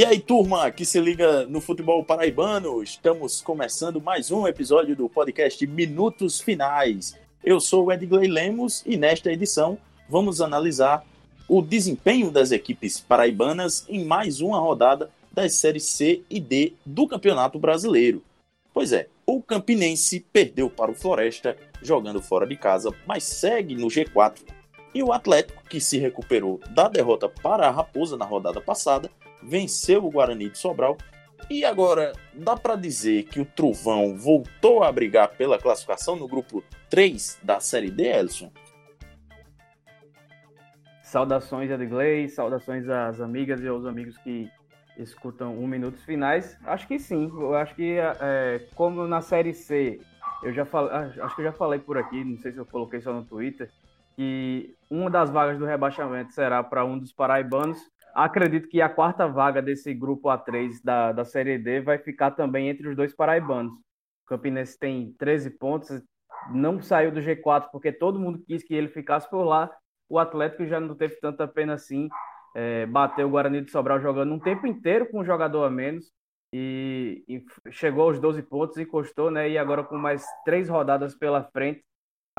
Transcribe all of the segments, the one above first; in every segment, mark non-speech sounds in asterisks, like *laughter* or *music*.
E aí, turma que se liga no futebol paraibano, estamos começando mais um episódio do podcast Minutos Finais. Eu sou o Edgley Lemos e nesta edição vamos analisar o desempenho das equipes paraibanas em mais uma rodada das séries C e D do Campeonato Brasileiro. Pois é, o Campinense perdeu para o Floresta jogando fora de casa, mas segue no G4. E o Atlético, que se recuperou da derrota para a Raposa na rodada passada, venceu o Guarani de Sobral. E agora, dá para dizer que o Trovão voltou a brigar pela classificação no grupo 3 da Série D, Elson? Saudações, Edgley, saudações às amigas e aos amigos que escutam um Minutos Finais. Acho que sim, eu acho que, é, como na Série C, eu já falei, ah, acho que eu já falei por aqui, não sei se eu coloquei só no Twitter, que uma das vagas do rebaixamento será para um dos paraibanos, Acredito que a quarta vaga desse grupo A3 da, da Série D vai ficar também entre os dois paraibanos. O Campinense tem 13 pontos, não saiu do G4 porque todo mundo quis que ele ficasse por lá. O Atlético já não teve tanta pena assim. É, bateu o Guarani de Sobral jogando um tempo inteiro com um jogador a menos e, e chegou aos 12 pontos, encostou, né? E agora com mais três rodadas pela frente,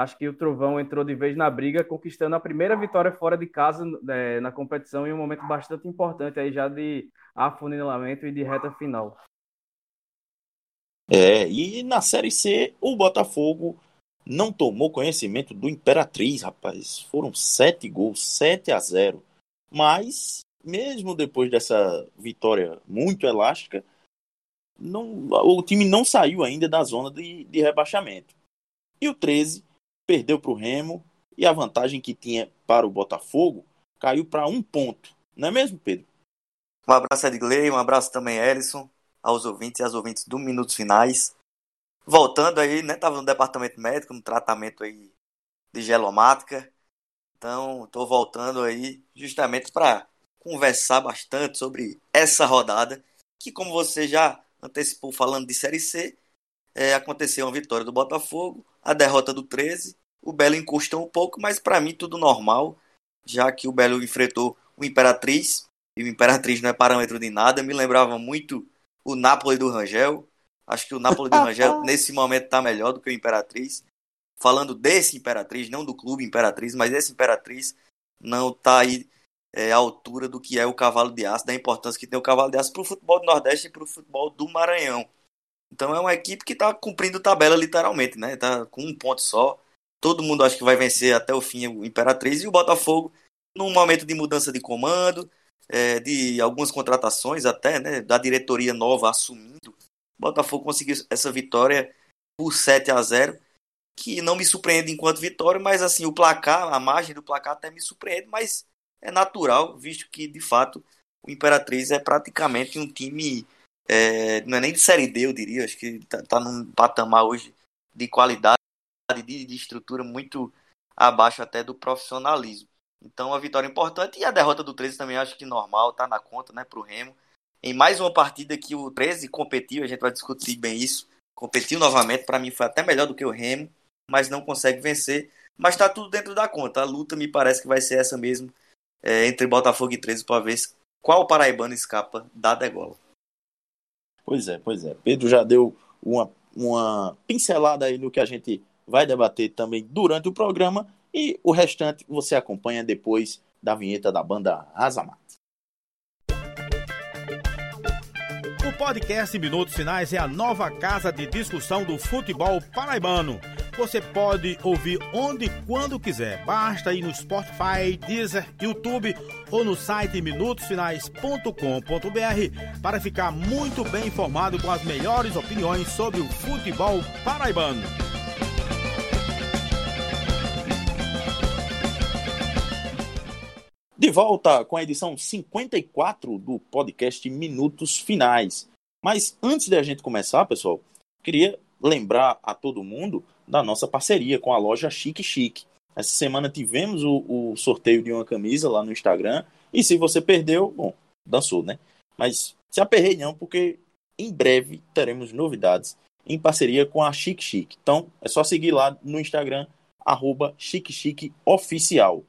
acho que o Trovão entrou de vez na briga, conquistando a primeira vitória fora de casa é, na competição em um momento bastante importante aí já de afunilamento e de reta final. É, e na Série C, o Botafogo não tomou conhecimento do Imperatriz, rapaz. Foram sete gols, 7 a 0. Mas, mesmo depois dessa vitória muito elástica, não, o time não saiu ainda da zona de, de rebaixamento. E o 13 perdeu para o Remo e a vantagem que tinha para o Botafogo caiu para um ponto. Não é mesmo, Pedro? Um abraço, Edgley, um abraço também, Erison, aos ouvintes e às ouvintes do Minutos Finais. Voltando aí, né? Tava no departamento médico, no tratamento aí de gelomática. Então, estou voltando aí justamente para conversar bastante sobre essa rodada, que como você já antecipou falando de Série C, é, aconteceu uma vitória do Botafogo, a derrota do 13 o Belo encostou um pouco, mas para mim tudo normal, já que o Belo enfrentou o Imperatriz, e o Imperatriz não é parâmetro de nada, me lembrava muito o Napoli do Rangel. Acho que o Napoli do Rangel *laughs* nesse momento está melhor do que o Imperatriz. Falando desse Imperatriz, não do clube Imperatriz, mas esse Imperatriz não está aí é, à altura do que é o Cavalo de Aço, da importância que tem o Cavalo de Aço para o futebol do Nordeste e para o futebol do Maranhão. Então é uma equipe que está cumprindo tabela literalmente, né? Está com um ponto só. Todo mundo acha que vai vencer até o fim o Imperatriz e o Botafogo, num momento de mudança de comando, é, de algumas contratações até, né, da diretoria nova assumindo, o Botafogo conseguiu essa vitória por 7 a 0 que não me surpreende enquanto vitória, mas assim, o placar, a margem do placar até me surpreende, mas é natural, visto que de fato o Imperatriz é praticamente um time, é, não é nem de Série D, eu diria, acho que está tá num patamar hoje de qualidade de, de estrutura muito abaixo até do profissionalismo. Então, a vitória importante e a derrota do 13 também acho que normal, tá na conta, né, pro Remo. Em mais uma partida que o 13 competiu, a gente vai discutir bem isso. Competiu novamente, para mim foi até melhor do que o Remo, mas não consegue vencer. Mas tá tudo dentro da conta. A luta me parece que vai ser essa mesmo é, entre Botafogo e 13 para ver qual paraibano escapa da degola. Pois é, pois é. Pedro já deu uma, uma pincelada aí no que a gente vai debater também durante o programa e o restante você acompanha depois da vinheta da banda Azamat. O podcast Minutos Finais é a nova casa de discussão do futebol paraibano. Você pode ouvir onde e quando quiser. Basta ir no Spotify, Deezer, YouTube ou no site minutosfinais.com.br para ficar muito bem informado com as melhores opiniões sobre o futebol paraibano. De volta com a edição 54 do podcast Minutos Finais. Mas antes de a gente começar, pessoal, queria lembrar a todo mundo da nossa parceria com a loja Chique Chique. Essa semana tivemos o, o sorteio de uma camisa lá no Instagram. E se você perdeu, bom, dançou, né? Mas se aperrei não, porque em breve teremos novidades em parceria com a Chique Chique. Então é só seguir lá no Instagram, arroba Chique Chique Oficial.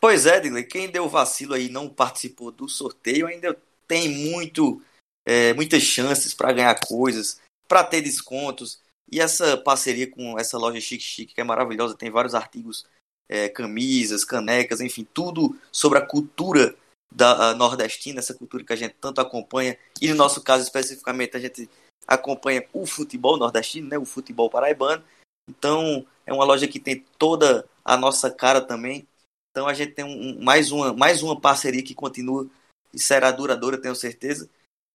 Pois é, Edgley, quem deu vacilo aí não participou do sorteio ainda tem muito, é, muitas chances para ganhar coisas, para ter descontos. E essa parceria com essa loja Chique Chique, que é maravilhosa, tem vários artigos, é, camisas, canecas, enfim, tudo sobre a cultura da nordestina, essa cultura que a gente tanto acompanha. E no nosso caso especificamente, a gente acompanha o futebol nordestino, né, o futebol paraibano. Então, é uma loja que tem toda a nossa cara também. Então, a gente tem um, mais, uma, mais uma parceria que continua e será duradoura, tenho certeza.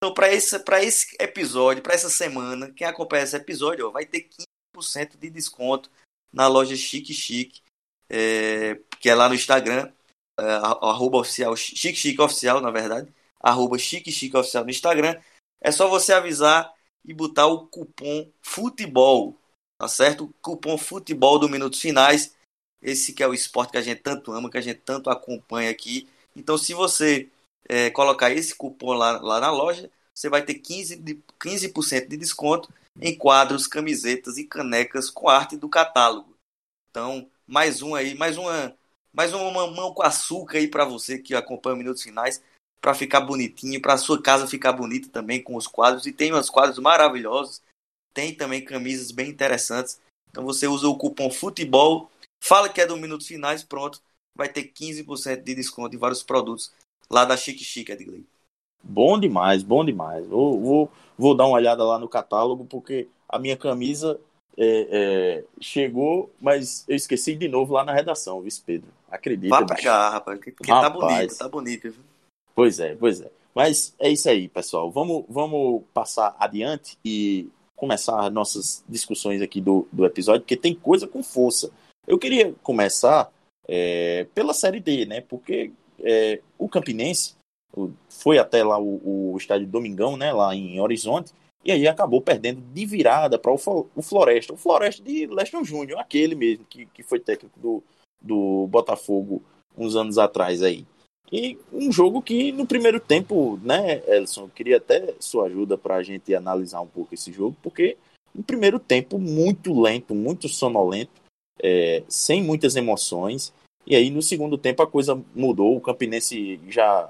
Então, para esse, esse episódio, para essa semana, quem acompanha esse episódio ó, vai ter 15% de desconto na loja Chique Chique, é, que é lá no Instagram, é, arroba oficial, Chique Chique Oficial, na verdade, arroba Chique Chique Oficial no Instagram. É só você avisar e botar o cupom futebol, tá certo? Cupom futebol do Minutos Finais. Esse que é o esporte que a gente tanto ama, que a gente tanto acompanha aqui. Então, se você é, colocar esse cupom lá, lá na loja, você vai ter 15%, de, 15 de desconto em quadros, camisetas e canecas com arte do catálogo. Então, mais um aí, mais uma, mais uma mão com açúcar aí para você que acompanha Minutos Finais, para ficar bonitinho, para sua casa ficar bonita também com os quadros. E tem uns quadros maravilhosos, tem também camisas bem interessantes. Então você usa o cupom futebol, fala que é do Minutos Finais, pronto, vai ter 15% de desconto em vários produtos lá da Chique Chique, Edgley. Bom demais, bom demais. Vou, vou, vou dar uma olhada lá no catálogo, porque a minha camisa é, é, chegou, mas eu esqueci de novo lá na redação, viu, Pedro? Acredita. Vai pegar, rapaz, porque tá rapaz, tá bonito, tá bonito. Viu? Pois é, pois é. Mas é isso aí, pessoal. Vamos, vamos passar adiante e começar nossas discussões aqui do, do episódio, porque tem coisa com força. Eu queria começar é, pela Série D, né? Porque é, o Campinense foi até lá o, o estádio Domingão, né, lá em Horizonte, e aí acabou perdendo de virada para o, o Floresta. O Floresta de Leston Júnior, aquele mesmo que, que foi técnico do, do Botafogo uns anos atrás aí. E um jogo que no primeiro tempo, né, Elson, eu queria até sua ajuda para a gente analisar um pouco esse jogo, porque no primeiro tempo muito lento, muito sonolento, é, sem muitas emoções, e aí no segundo tempo a coisa mudou, o Campinense já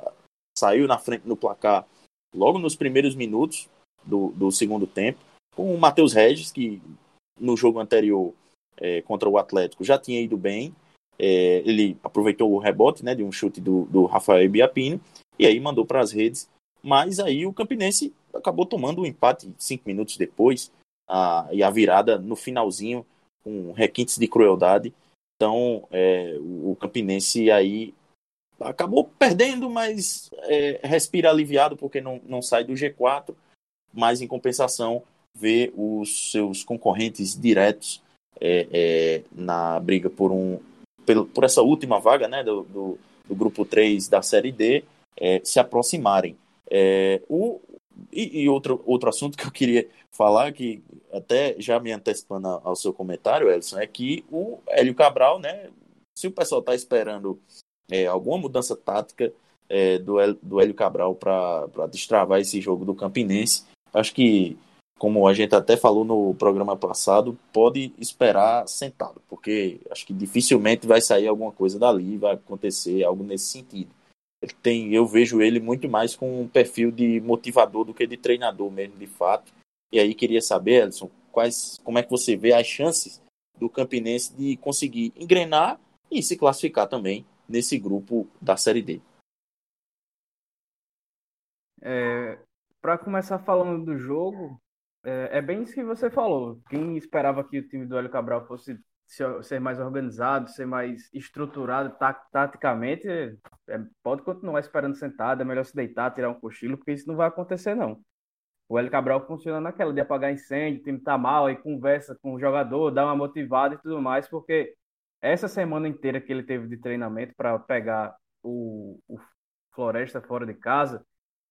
saiu na frente no placar logo nos primeiros minutos do, do segundo tempo, com o Matheus Regis, que no jogo anterior é, contra o Atlético já tinha ido bem. É, ele aproveitou o rebote né, de um chute do, do Rafael Biapino e aí mandou para as redes. Mas aí o Campinense acabou tomando o um empate cinco minutos depois a, e a virada no finalzinho com requintes de crueldade. Então, é, o Campinense aí acabou perdendo, mas é, respira aliviado porque não, não sai do G4, mas em compensação vê os seus concorrentes diretos é, é, na briga por um por, essa última vaga né, do, do, do grupo 3 da Série D é, se aproximarem. É, o, e, e, outro, outro assunto que eu queria falar, que até já me antecipando ao seu comentário, Elson, é que o Hélio Cabral, né? Se o pessoal está esperando é, alguma mudança tática é, do, do Hélio Cabral para destravar esse jogo do Campinense, acho que, como a gente até falou no programa passado, pode esperar sentado, porque acho que dificilmente vai sair alguma coisa dali, vai acontecer algo nesse sentido. Ele tem, eu vejo ele muito mais com um perfil de motivador do que de treinador mesmo, de fato. E aí queria saber, Elson, quais, como é que você vê as chances do Campinense de conseguir engrenar e se classificar também nesse grupo da Série D. É, Para começar falando do jogo, é, é, bem isso que você falou. Quem esperava que o time do Hélio Cabral fosse ser mais organizado, ser mais estruturado taticamente, é, pode continuar esperando sentado, é melhor se deitar, tirar um cochilo, porque isso não vai acontecer, não. O Hélio Cabral funciona naquela de apagar incêndio, o time tá mal, aí conversa com o jogador, dá uma motivada e tudo mais, porque essa semana inteira que ele teve de treinamento para pegar o, o, Floresta fora de casa,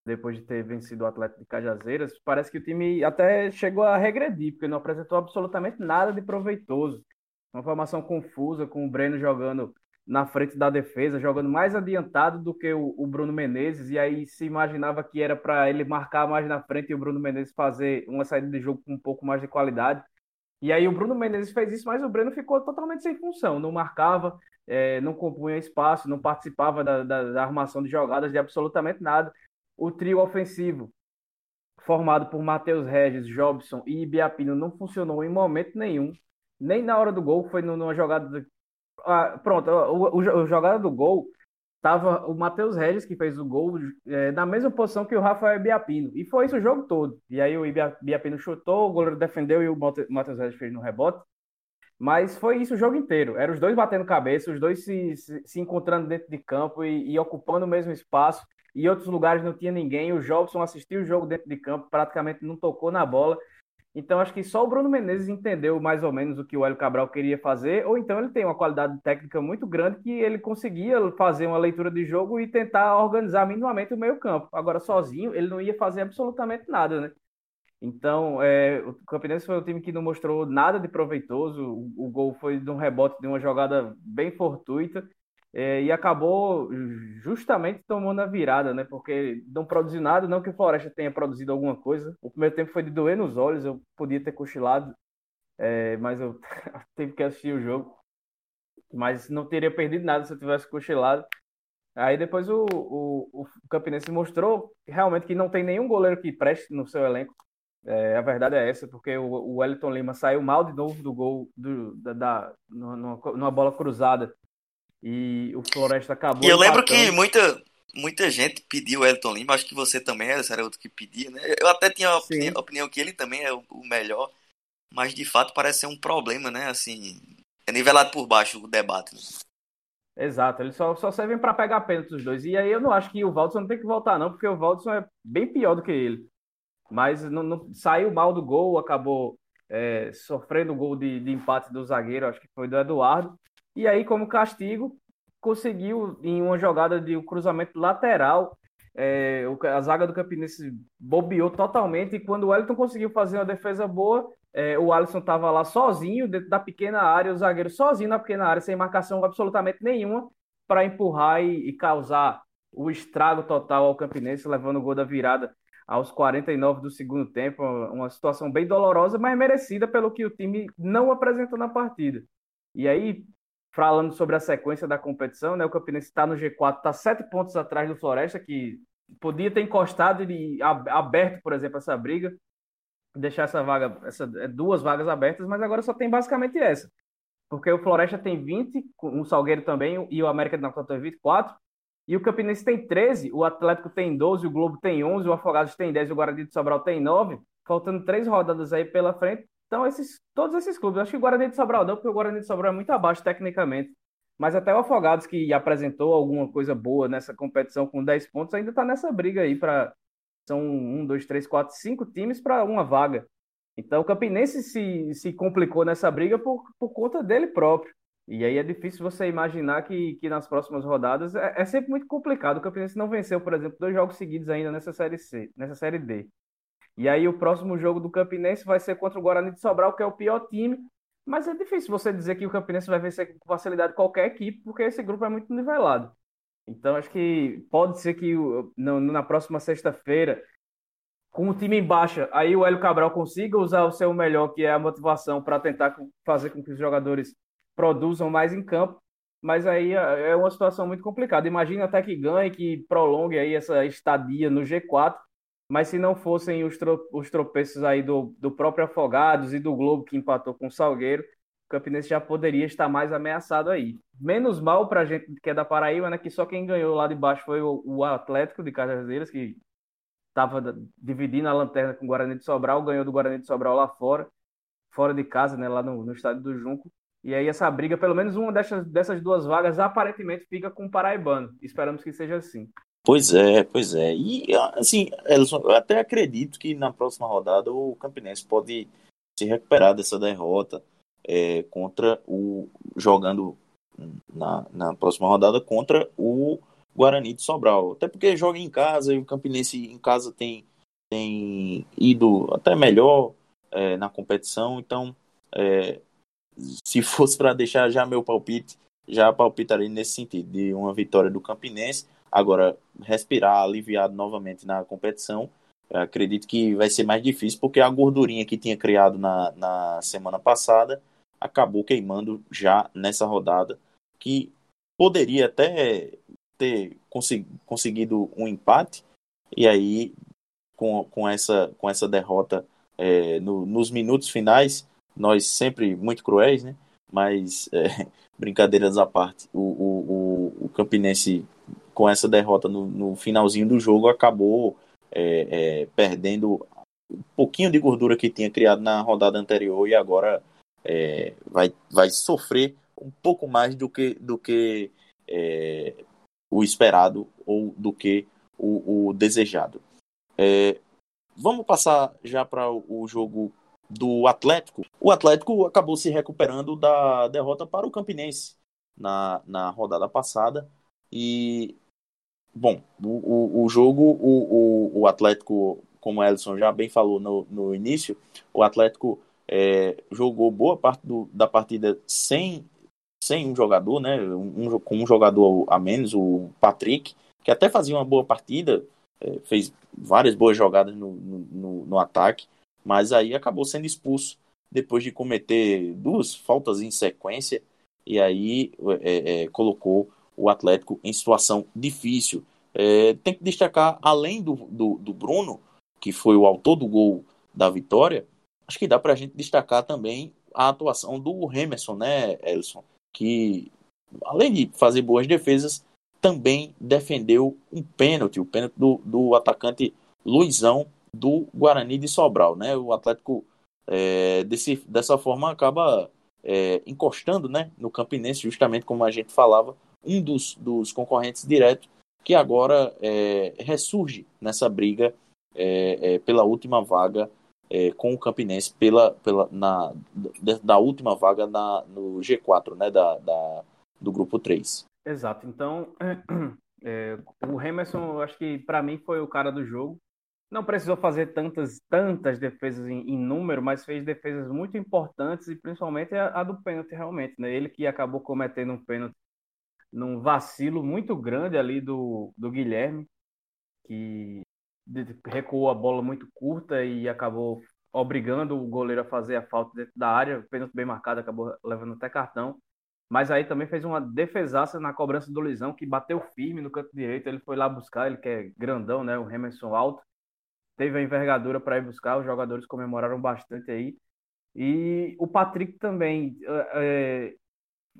depois de ter vencido o Atlético de Cajazeiras, parece que o time até chegou a regredir, porque não apresentou absolutamente nada de proveitoso. Uma formação confusa, com o Breno jogando na frente da defesa, jogando mais adiantado do que o, o Bruno Menezes, e aí se imaginava que era para ele marcar mais na frente e o Bruno Menezes fazer uma saída de jogo com um pouco mais de qualidade. E aí o Bruno Menezes fez isso, mas o Breno ficou totalmente sem função, não marcava, é, não compunha espaço, não participava da, da, da, armação de jogadas, de absolutamente nada. o trio ofensivo formado por Matheus Regis, Jobson e Ibiapino não funcionou em momento nenhum. Nem na hora do gol, foi numa jogada. Ah, pronto, o, o, a jogada do gol tava o Matheus Regis, que fez o gol, é, na mesma posição que o Rafael Biapino. E foi isso o jogo todo. E aí o Biapino chutou, o goleiro defendeu e o Matheus Regis fez no rebote. Mas foi isso o jogo inteiro. Eram os dois batendo cabeça, os dois se, se, se encontrando dentro de campo e, e, ocupando o mesmo espaço. E outros lugares não tinha ninguém. O Jobson assistiu o jogo dentro de campo, praticamente não tocou na bola. Então, acho que só o Bruno Menezes entendeu mais ou menos o que o Hélio Cabral queria fazer, ou então ele tem uma qualidade técnica muito grande que ele conseguia fazer uma leitura de jogo e tentar organizar minimamente o meio-campo. Agora, sozinho, ele não ia fazer absolutamente nada, né? Então, é, o Campinense foi um time que não mostrou nada de proveitoso. O, o gol foi de um rebote de uma jogada bem fortuita é, e acabou justamente tomando a virada, né? Porque não produziu nada, não que o Floresta tenha produzido alguma coisa. O primeiro tempo foi de doer nos olhos, eu podia ter cochilado, é, mas eu *laughs* tive que assistir o jogo. Mas não teria perdido nada se eu tivesse cochilado. Aí depois o, o, o Campinense mostrou realmente que não tem nenhum goleiro que preste no seu elenco. É, a verdade é essa, porque o, o Wellington Lima saiu mal de novo do gol do, da, da, numa, numa bola cruzada e o Floresta acabou. E eu lembro que muita, muita gente pediu o Elton Lima, acho que você também era, era outro que pedia, né? Eu até tinha a opinião, a opinião, que ele também é o, o, melhor, mas de fato parece ser um problema, né? Assim, é nivelado por baixo o debate. Né? Exato, eles só, só servem para pegar pênalti dos dois. E aí eu não acho que o Valdson não tem que voltar, não, porque o Valdson é bem pior do que ele. Mas não, não saiu mal do gol, acabou é, sofrendo o gol de, de empate do zagueiro, acho que foi do Eduardo. E aí, como castigo, conseguiu, em uma jogada de um cruzamento lateral, é, a zaga do Campinense bobeou totalmente. E quando o Wellington conseguiu fazer uma defesa boa, é, o Alisson estava lá sozinho, dentro da pequena área, o zagueiro sozinho na pequena área, sem marcação absolutamente nenhuma, para empurrar e, e, causar o estrago total ao Campinense, levando o gol da virada aos 49 do segundo tempo. Uma situação bem dolorosa, mas merecida pelo que o time não apresentou na partida. E aí, falando sobre a sequência da competição, né? O Campinense está no G4, está sete pontos atrás do Floresta, que podia ter encostado e aberto, por exemplo, essa briga, deixar essa vaga, essa, é, duas vagas abertas, mas agora só tem basicamente essa. Porque o Floresta tem 20, o Salgueiro também, e o América de Natal tem 24, e o Campinense tem 13, o Atlético tem 12, o Globo tem 11, o Afogados tem 10, o Guarani de Sobral tem 9, faltando três rodadas aí pela frente. Então, esses, todos esses clubes, acho que o Guarani de Sobral não, porque o Guarani de Sobral é muito abaixo tecnicamente. Mas até o Afogados, que apresentou alguma coisa boa nessa competição com 10 pontos, ainda está nessa briga aí para. São um, dois, três, quatro, cinco times para uma vaga. Então o Campinense se, se complicou nessa briga por, por conta dele próprio. E aí é difícil você imaginar que, que nas próximas rodadas é, é sempre muito complicado. O Campinense não venceu, por exemplo, dois jogos seguidos ainda nessa série C, nessa série D. E aí o próximo jogo do Campinense vai ser contra o Guarani de Sobral, que é o pior time. Mas é difícil você dizer que o Campinense vai vencer com facilidade qualquer equipe, porque esse grupo é muito nivelado. Então acho que pode ser que na próxima sexta-feira, com o time em baixa, aí o Hélio Cabral consiga usar o seu melhor, que é a motivação, para tentar fazer com que os jogadores produzam mais em campo. Mas aí é, é uma situação muito complicada. Imagina até que ganhe, que prolongue aí essa estadia no G4 mas se não fossem os, tro os tropeços aí do, do próprio Afogados e do Globo que empatou com o Salgueiro, o Campinense já poderia estar mais ameaçado aí. Menos mal para a gente que é da Paraíba, né? Que só quem ganhou lá de baixo foi o, o Atlético de Cajazeiras, que estava dividindo a lanterna com o Guarani de Sobral, ganhou do Guarani de Sobral lá fora, fora de casa, né? Lá no, no estádio do Junco. E aí essa briga, pelo menos uma dessas, dessas duas vagas, aparentemente fica com o Paraibano. Esperamos que seja assim. Pois é, pois é. E assim, Elson, eu até acredito que na próxima rodada o Campinense pode se recuperar dessa derrota é, contra o. jogando na, na próxima rodada contra o Guarani de Sobral. Até porque joga em casa e o Campinense em casa tem, tem ido até melhor é, na competição. Então, é, se fosse para deixar já meu palpite, já palpitaria nesse sentido, de uma vitória do Campinense Agora, respirar aliviado novamente na competição, acredito que vai ser mais difícil, porque a gordurinha que tinha criado na, na semana passada acabou queimando já nessa rodada, que poderia até ter consegui, conseguido um empate E aí, com, com, essa, com essa derrota é, no, nos minutos finais, nós sempre muito cruéis, né? Mas, é, *laughs* brincadeiras à parte, o, o, o, Campinense, com essa derrota no, no finalzinho do jogo, acabou é, é, perdendo um pouquinho de gordura que tinha criado na rodada anterior e agora é, vai, vai sofrer um pouco mais do que, do que é, o esperado ou do que o, o desejado. É, vamos passar já para o jogo do Atlético. O Atlético acabou se recuperando da derrota para o Campinense na, na rodada passada. E, bom, o, o, o jogo, o, o, o Atlético, como o Ellison já bem falou no, no início, o Atlético é, jogou boa parte do, da partida sem, sem um jogador, né? Um, com um jogador a menos, o Patrick, que até fazia uma boa partida, é, fez várias boas jogadas no, no, no, ataque, mas aí acabou sendo expulso depois de cometer duas faltas em sequência e aí é, é, colocou o Atlético em situação difícil. É, tem que destacar, além do, do, do, Bruno, que foi o autor do gol da vitória, acho que dá para a gente destacar também a atuação do Remerson, né, Elson? Que além de fazer boas defesas, também defendeu um pênalti, o pênalti do, do atacante Luizão do Guarani de Sobral. Né? O Atlético, é, desse, dessa forma, acaba é, encostando né, no Campinense, justamente como a gente falava, um dos, dos concorrentes diretos, que agora é, ressurge nessa briga é, é, pela última vaga é, com o Campinense, pela, pela, na, da última vaga na, no G4, né, da, da, do grupo 3. Exato. Então, *clears throat* é, o Emerson, eu acho que para mim foi o cara do jogo. Não precisou fazer tantas, tantas defesas em, em, número, mas fez defesas muito importantes e principalmente a, a, do pênalti realmente, né? Ele que acabou cometendo um pênalti num vacilo muito grande ali do, do Guilherme, que recuou a bola muito curta e acabou obrigando o goleiro a fazer a falta dentro da área, pênalti bem marcado, acabou levando até cartão. Mas aí também fez uma defesaça na cobrança do Luizão, que bateu firme no canto direito. Ele foi lá buscar, ele que é grandão, né? O Remerson alto. Teve a envergadura para ir buscar, os jogadores comemoraram bastante aí. E o Patrick também. É,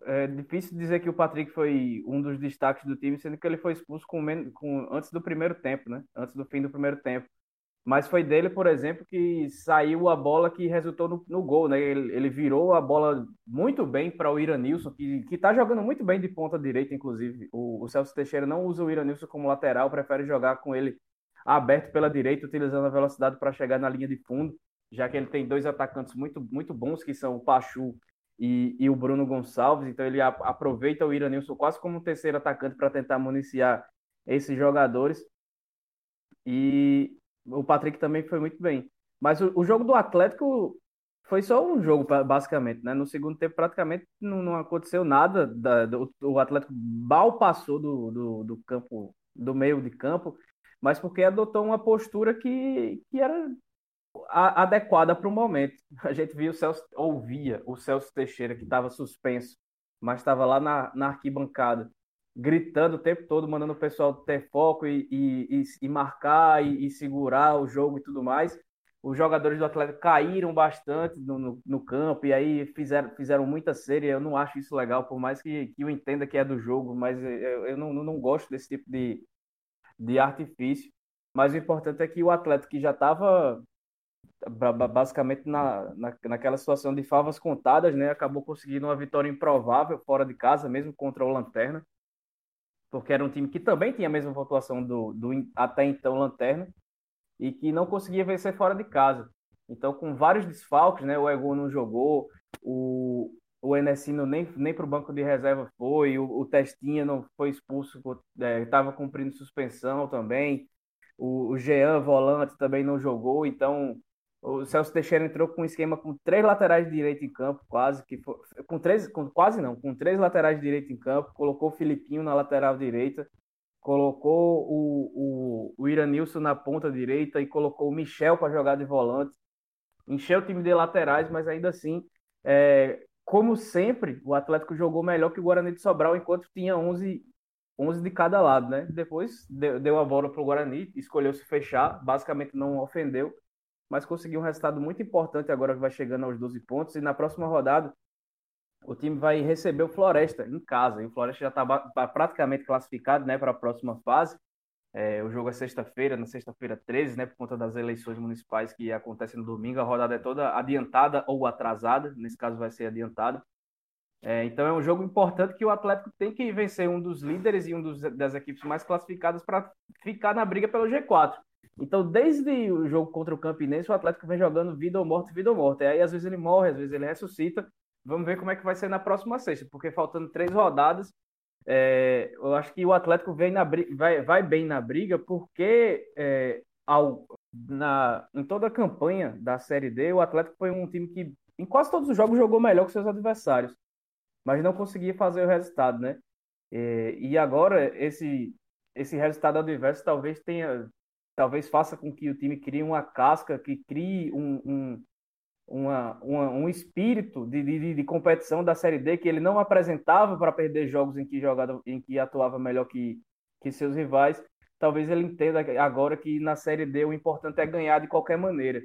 é, difícil dizer que o Patrick foi um dos destaques do time, sendo que ele foi expulso com, com, antes do primeiro tempo, né? Antes do fim do primeiro tempo. Mas foi dele, por exemplo, que saiu a bola que resultou no, no gol, né? Ele, ele, virou a bola muito bem para o Iranilson, que, que tá jogando muito bem de ponta direita, inclusive. O, o Celso Teixeira não usa o Iranilson como lateral, prefere jogar com ele aberto pela direita, utilizando a velocidade para chegar na linha de fundo, já que ele tem dois atacantes muito, muito bons, que são o Pachu e, e o Bruno Gonçalves. Então ele a, aproveita o Iranilson quase como terceiro atacante para tentar municiar esses jogadores. E o Patrick também foi muito bem. Mas o, o jogo do Atlético foi só um jogo, basicamente, né? No segundo tempo, praticamente não, não aconteceu nada. Da, do, o Atlético mal passou do, do, do, campo, do meio de campo, mas porque adotou uma postura que, que era adequada para o momento. *laughs* A gente viu o Celso, ouvia o Celso Teixeira, que estava suspenso, mas estava lá na, na arquibancada gritando o tempo todo, mandando o pessoal ter foco e, e, e marcar e, e, segurar o jogo e tudo mais. Os jogadores do Atlético caíram bastante no, no, no, campo e aí fizeram, fizeram muita série. Eu não acho isso legal, por mais que, que eu entenda que é do jogo, mas eu, eu não, não gosto desse tipo de, de artifício. Mas o importante é que o Atlético que já estava basicamente na, na, naquela situação de favas contadas, né? Acabou conseguindo uma vitória improvável fora de casa, mesmo contra o Lanterna porque era um time que também tinha a mesma pontuação do, do até então Lanterna e que não conseguia vencer fora de casa. Então, com vários desfalques, né? O Ego não jogou, o, o Enesino nem, nem para o banco de reserva foi, o, o Testinha não foi expulso, estava é, cumprindo suspensão também, o, o Jean Volante também não jogou, então o Celso Teixeira entrou com um esquema com três laterais direito em campo, quase que foi, com três, com, quase não, com três laterais direito em campo, colocou o Filipinho na lateral direita, colocou o, o, o Iranilson na ponta direita e colocou o Michel para jogar de volante. Encheu o time de laterais, mas ainda assim, é, como sempre, o Atlético jogou melhor que o Guarani de Sobral enquanto tinha 11, 11 de cada lado, né? Depois deu a bola para o Guarani, escolheu se fechar, basicamente não ofendeu, mas conseguiu um resultado muito importante agora que vai chegando aos 12 pontos. E na próxima rodada, o time vai receber o Floresta em casa. E o Floresta já está praticamente classificado né, para a próxima fase. É, o jogo é sexta-feira, na sexta-feira 13, né, por conta das eleições municipais que acontecem no domingo. A rodada é toda adiantada ou atrasada, nesse caso vai ser adiantada. É, então é um jogo importante que o Atlético tem que vencer um dos líderes e um dos, das equipes mais classificadas para ficar na briga pelo G4. Então, desde o jogo contra o Campinense, o Atlético vem jogando vida ou morte, vida ou morte. Aí, às vezes, ele morre, às vezes, ele ressuscita. Vamos ver como é que vai ser na próxima sexta, porque faltando três rodadas, é, eu acho que o Atlético vem na, vai, vai bem na briga, porque é, ao, na, em toda a campanha da Série D, o Atlético foi um time que, em quase todos os jogos, jogou melhor que seus adversários, mas não conseguia fazer o resultado, né? É, e agora, esse, esse resultado adverso talvez tenha, talvez faça com que o time crie uma casca, que crie um, um uma, uma, um espírito de, de, de, competição da Série D que ele não apresentava para perder jogos em que jogava, em que atuava melhor que, que seus rivais. Talvez ele entenda agora que na Série D o importante é ganhar de qualquer maneira.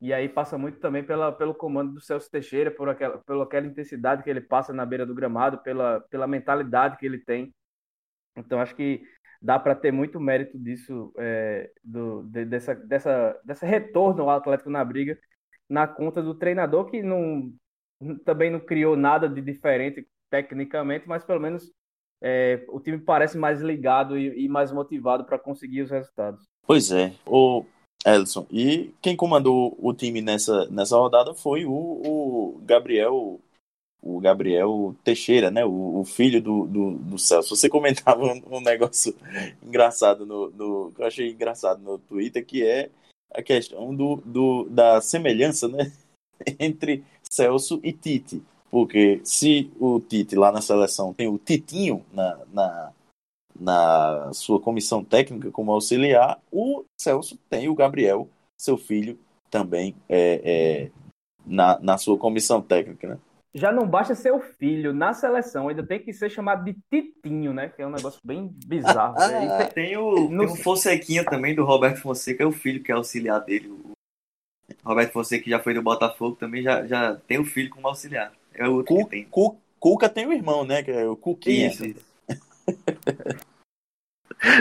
E aí passa muito também pela, pelo comando do Celso Teixeira, por aquela, pela aquela intensidade que ele passa na beira do gramado, pela, pela mentalidade que ele tem. Então acho que dá para ter muito mérito disso, é, do, de, dessa, dessa, dessa retorno ao Atlético na briga, na conta do treinador, que não, também não criou nada de diferente tecnicamente, mas pelo menos é, o time parece mais ligado e, e mais motivado para conseguir os resultados. Pois é, o Elson. E quem comandou o time nessa, nessa rodada foi o, o Gabriel o Gabriel Teixeira, né? O, o filho do, do, do, Celso. Você comentava um, negócio *laughs* engraçado no, no, que eu achei engraçado no Twitter, que é a questão do, do, da semelhança né, *laughs* entre Celso e Tite. Porque se o Tite lá na seleção tem o Titinho na, na, na sua comissão técnica como auxiliar, o Celso tem o Gabriel, seu filho, também é, é, na, na sua comissão técnica. Né? Já não basta ser o filho na seleção, ainda tem que ser chamado de Titinho, né? Que é um negócio bem bizarro. né? *laughs* tem, o, no... tem o Fonsequinha também, do Roberto Fonseca, é o filho que é auxiliar dele. O Roberto Fonseca, que já foi do Botafogo, também já, já tem o filho como auxiliar. É o outro Cu, que tem. Cu, Cuca tem o irmão, né? Que é o Cuquinha. Isso.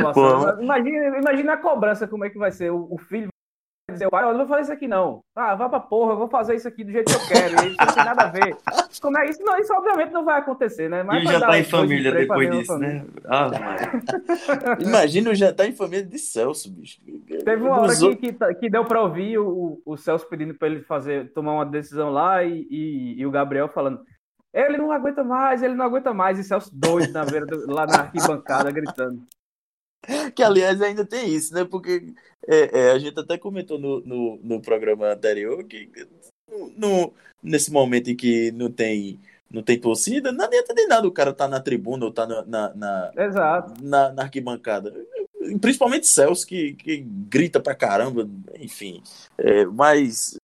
Nossa, imagina, imagina a cobrança, como é que vai ser. O, o filho dizer, pai, eu não vou fazer isso aqui não. Ah, vá pra porra, eu vou fazer isso aqui do jeito que eu quero. Isso não tem nada a ver. *laughs* Como é isso? Não, isso obviamente não vai acontecer, né? Mas e *laughs* já tá em família depois disso, né? Ah, Imagina o jantar em família de Celso, bicho. Teve uma hora que, que, tá, que, deu pra ouvir o, o Celso pedindo pra ele fazer, tomar uma decisão lá e, e, e o Gabriel falando. Ele não aguenta mais, ele não aguenta mais. E Celso doido na beira do, lá na arquibancada gritando. Que aliás ainda tem isso, né? Porque é, é, a gente até comentou no, no, no programa anterior que no, nesse momento em que não tem, não tem torcida, não adianta de nada o cara tá na tribuna ou tá na, na, na, na, na arquibancada. Principalmente Celso, que, que grita pra caramba, enfim. É, mas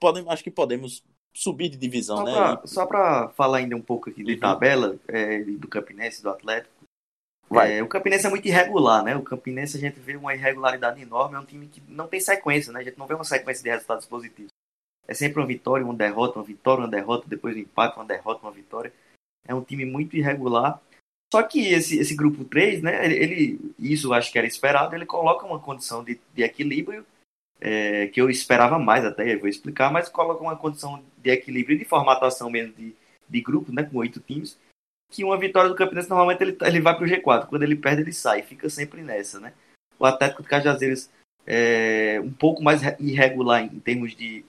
podemos, acho que podemos subir de divisão, só né? Pra, só para falar ainda um pouco aqui de uhum. tabela, é, do Campinense, do Atlético, é, o Campinense é muito irregular, né? O Campinense a gente vê uma irregularidade enorme, é um time que não tem sequência, né? A gente não vê uma sequência de resultados positivos. É sempre uma vitória, uma derrota, uma vitória, uma derrota, depois um empate, uma derrota, uma vitória. É um time muito irregular. Só que esse, esse grupo 3, né? Ele, isso acho que era esperado, ele coloca uma condição de, de equilíbrio, é, que eu esperava mais até, eu vou explicar, mas coloca uma condição de equilíbrio de formatação mesmo de, de grupo, né? Com oito times que uma vitória do Campinense normalmente ele, ele vai para o G4. Quando ele perde, ele sai. Fica sempre nessa, né? O Atlético de Cajazeiras é um pouco mais irregular em termos de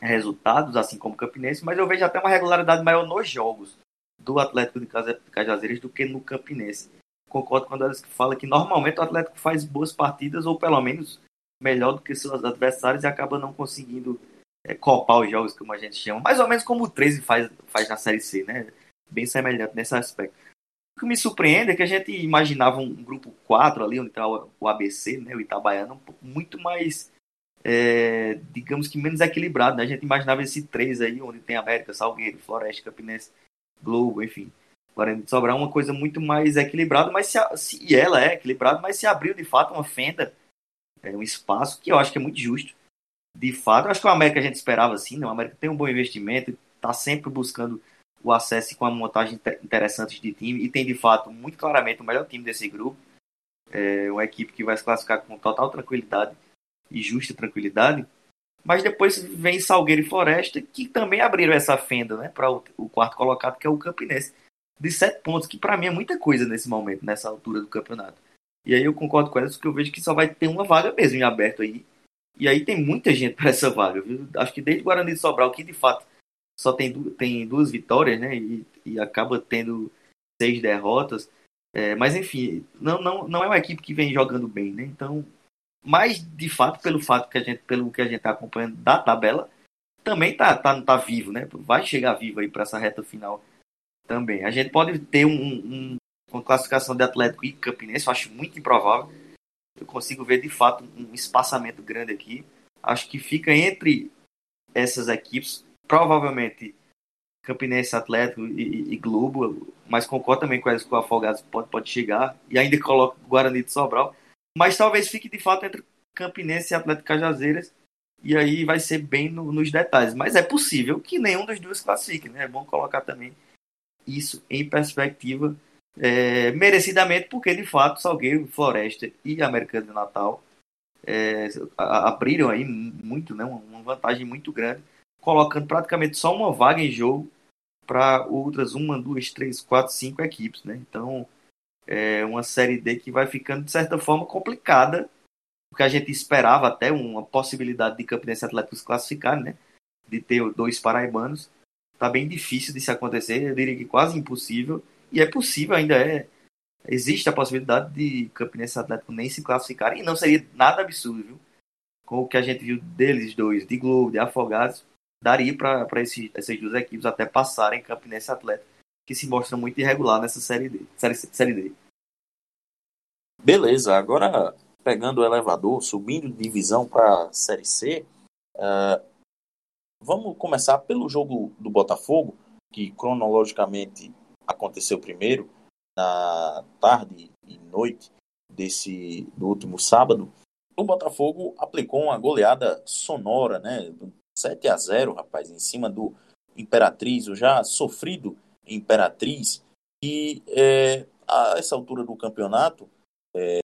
resultados, assim como o Campinense, mas eu vejo até uma regularidade maior nos jogos do Atlético de Cajazeiras do que no Campinense. Concordo com a que fala que normalmente o Atlético faz boas partidas, ou pelo menos melhor do que seus adversários, e acaba não conseguindo é, copar os jogos, como a gente chama. Mais ou menos como o 13 faz, faz na Série C, né? Bem semelhante nesse aspecto. O que me surpreende é que a gente imaginava um grupo 4 ali, onde está o ABC, né, o Itabaiana, muito mais, é, digamos que menos equilibrado. Né? A gente imaginava esse 3 aí, onde tem América, Salgueiro, Floresta, Campinense, Globo, enfim. Sobral é uma coisa muito mais equilibrada, mas se, se, e ela é equilibrada, mas se abriu de fato uma fenda, é, um espaço que eu acho que é muito justo. De fato, eu acho que o América a gente esperava assim, né? O América tem um bom investimento, está sempre buscando o acesso com a montagem interessante de time e tem de fato muito claramente o melhor time desse grupo. É uma equipe que vai se classificar com total tranquilidade e justa tranquilidade. Mas depois vem Salgueiro e Floresta, que também abriram essa fenda né, para o, quarto colocado, que é o Campinense, de sete pontos, que para mim é muita coisa nesse momento, nessa altura do campeonato. E aí eu concordo com elas, que eu vejo que só vai ter uma vaga mesmo em aberto aí. E aí tem muita gente para essa vaga. Viu? Acho que desde Guarani de Sobral, que de fato só tem, tem duas vitórias, né? E, e acaba tendo seis derrotas. É, mas enfim, não, não, não é uma equipe que vem jogando bem, né? Então mas de fato pelo fato que a gente pelo que a gente está acompanhando da tabela também tá, tá tá vivo né vai chegar vivo aí para essa reta final também a gente pode ter um, um, uma classificação de Atlético e Campinense eu acho muito improvável eu consigo ver de fato um espaçamento grande aqui acho que fica entre essas equipes provavelmente Campinense Atlético e, e Globo mas concordo também com que o Afogados pode, pode chegar e ainda coloco Guarani de Sobral mas talvez fique de fato entre Campinense e Atlético Cajazeiras. E aí vai ser bem no, nos detalhes. Mas é possível que nenhum dos dois classifique, né? É bom colocar também isso em perspectiva. É, merecidamente, porque de fato Salgueiro, Floresta e América do Natal é, abriram aí muito, né, uma vantagem muito grande, colocando praticamente só uma vaga em jogo para outras uma, duas, três, quatro, cinco equipes, né? Então é uma série D que vai ficando de certa forma complicada, porque a gente esperava até uma possibilidade de Campinense Atlético se classificar, né? De ter dois paraibanos. Tá bem difícil de se acontecer, eu diria que quase impossível. E é possível, ainda é. Existe a possibilidade de Campinense Atlético nem se classificar, e não seria nada absurdo, viu? Com o que a gente viu deles dois, de Globo, de Afogados, daria para essas duas equipes até passarem Campinense Atlético que se mostra muito irregular nessa série D. Série, série D. Beleza, agora pegando o elevador, subindo de divisão para Série C, uh, vamos começar pelo jogo do Botafogo, que cronologicamente aconteceu primeiro, na tarde e noite desse do último sábado. O Botafogo aplicou uma goleada sonora, né? 7 a 0 rapaz, em cima do Imperatriz, o já sofrido Imperatriz, e é, a essa altura do campeonato está é,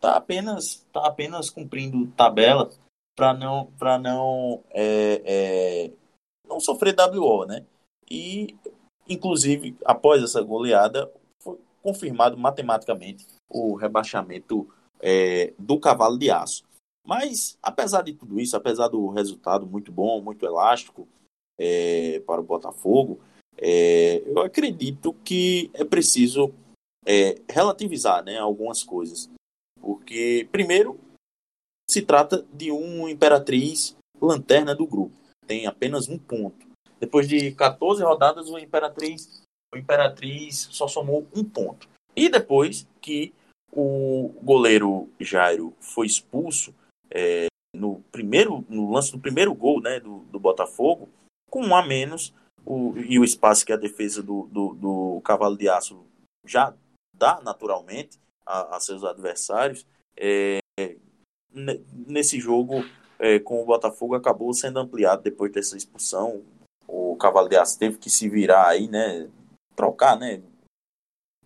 tá apenas, tá apenas cumprindo tabela para não, pra não, é, é, não sofrer WO, né? E, inclusive, após essa goleada, foi confirmado matematicamente o rebaixamento é, do cavalo de aço. Mas, apesar de tudo isso, apesar do resultado muito bom, muito elástico é, para o Botafogo, é, eu acredito que é preciso é, relativizar né, algumas coisas. Porque, primeiro, se trata de uma Imperatriz lanterna do grupo. Tem apenas um ponto. Depois de 14 rodadas, o Imperatriz, o Imperatriz só somou um ponto. E depois que o goleiro Jairo foi expulso é, no primeiro no lance do primeiro gol né, do, do Botafogo, com um a menos, o, e o espaço que a defesa do, do, do Cavalo de Aço já dá naturalmente a, a seus adversários, é, nesse jogo é, com o Botafogo acabou sendo ampliado depois dessa expulsão. O Cavalo de Aço teve que se virar aí, né? Trocar, né?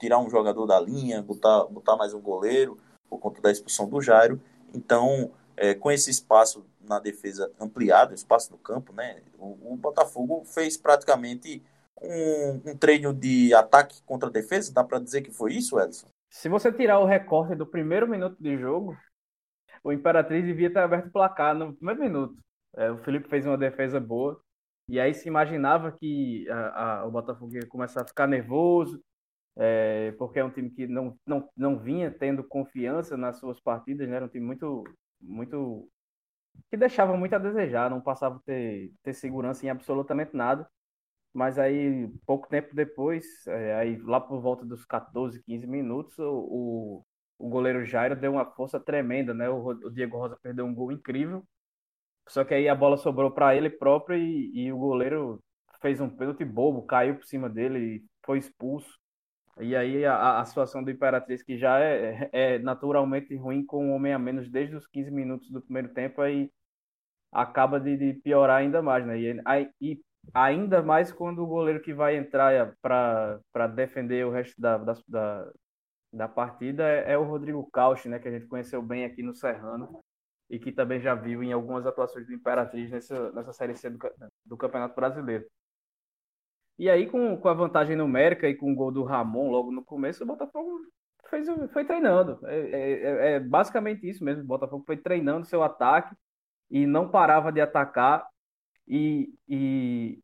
Tirar um jogador da linha, botar, botar mais um goleiro por conta da expulsão do Jairo. Então, é, com esse espaço na defesa ampliado, espaço no campo, né? O, o Botafogo fez praticamente um, um, treino de ataque contra defesa, dá para dizer que foi isso, Edson? Se você tirar o recorte do primeiro minuto de jogo, o Imperatriz devia ter aberto o placar no primeiro minuto. É, o Felipe fez uma defesa boa, e aí se imaginava que a, a, o Botafogo ia começar a ficar nervoso, é, porque é um time que não, não, não vinha tendo confiança nas suas partidas, né? era um time muito, muito que deixava muito a desejar, não passava a ter, ter segurança em absolutamente nada. Mas aí, pouco tempo depois, é, aí lá por volta dos 14, 15 minutos, o, o, goleiro Jairo deu uma força tremenda, né? O, o, Diego Rosa perdeu um gol incrível. Só que aí a bola sobrou para ele próprio e, e, o goleiro fez um pênalti bobo, caiu por cima dele e foi expulso. E aí a, a situação do Imperatriz, que já é, é naturalmente ruim com um homem a menos desde os 15 minutos do primeiro tempo, aí acaba de, de piorar ainda mais, né? E, e, ainda mais quando o goleiro que vai entrar para defender o resto da, da, da, da partida é, é, o Rodrigo Cauch, né? Que a gente conheceu bem aqui no Serrano e que também já viu em algumas atuações do Imperatriz nessa, nessa Série C do, do Campeonato Brasileiro. E aí, com, com a vantagem numérica e com o gol do Ramon logo no começo, o Botafogo fez, foi treinando. É, é, é, é basicamente isso mesmo. O Botafogo foi treinando seu ataque e não parava de atacar. E, e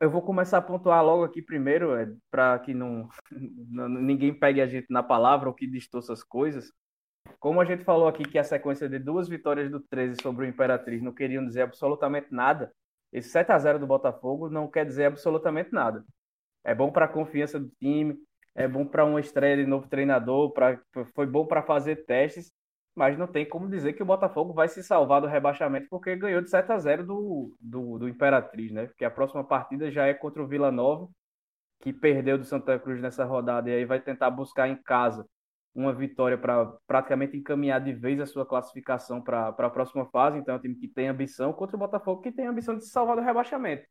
eu vou começar a pontuar logo aqui primeiro, é, para que não, *laughs* não, ninguém pegue a gente na palavra ou que distorça as coisas. Como a gente falou aqui que a sequência de duas vitórias do 13 sobre o Imperatriz não queriam dizer absolutamente nada, esse 7 a 0 do Botafogo não quer dizer absolutamente nada. É bom para a confiança do time, é bom para uma estreia de novo treinador, pra, foi bom para fazer testes, mas não tem como dizer que o Botafogo vai se salvar do rebaixamento porque ganhou de 7 a 0 do, do, do Imperatriz, né? Porque a próxima partida já é contra o Vila Nova, que perdeu do Santa Cruz nessa rodada e aí vai tentar buscar em casa uma vitória para praticamente encaminhar de vez a sua classificação para a próxima fase. Então é um time que tem ambição contra o Botafogo que tem ambição de se salvar do rebaixamento.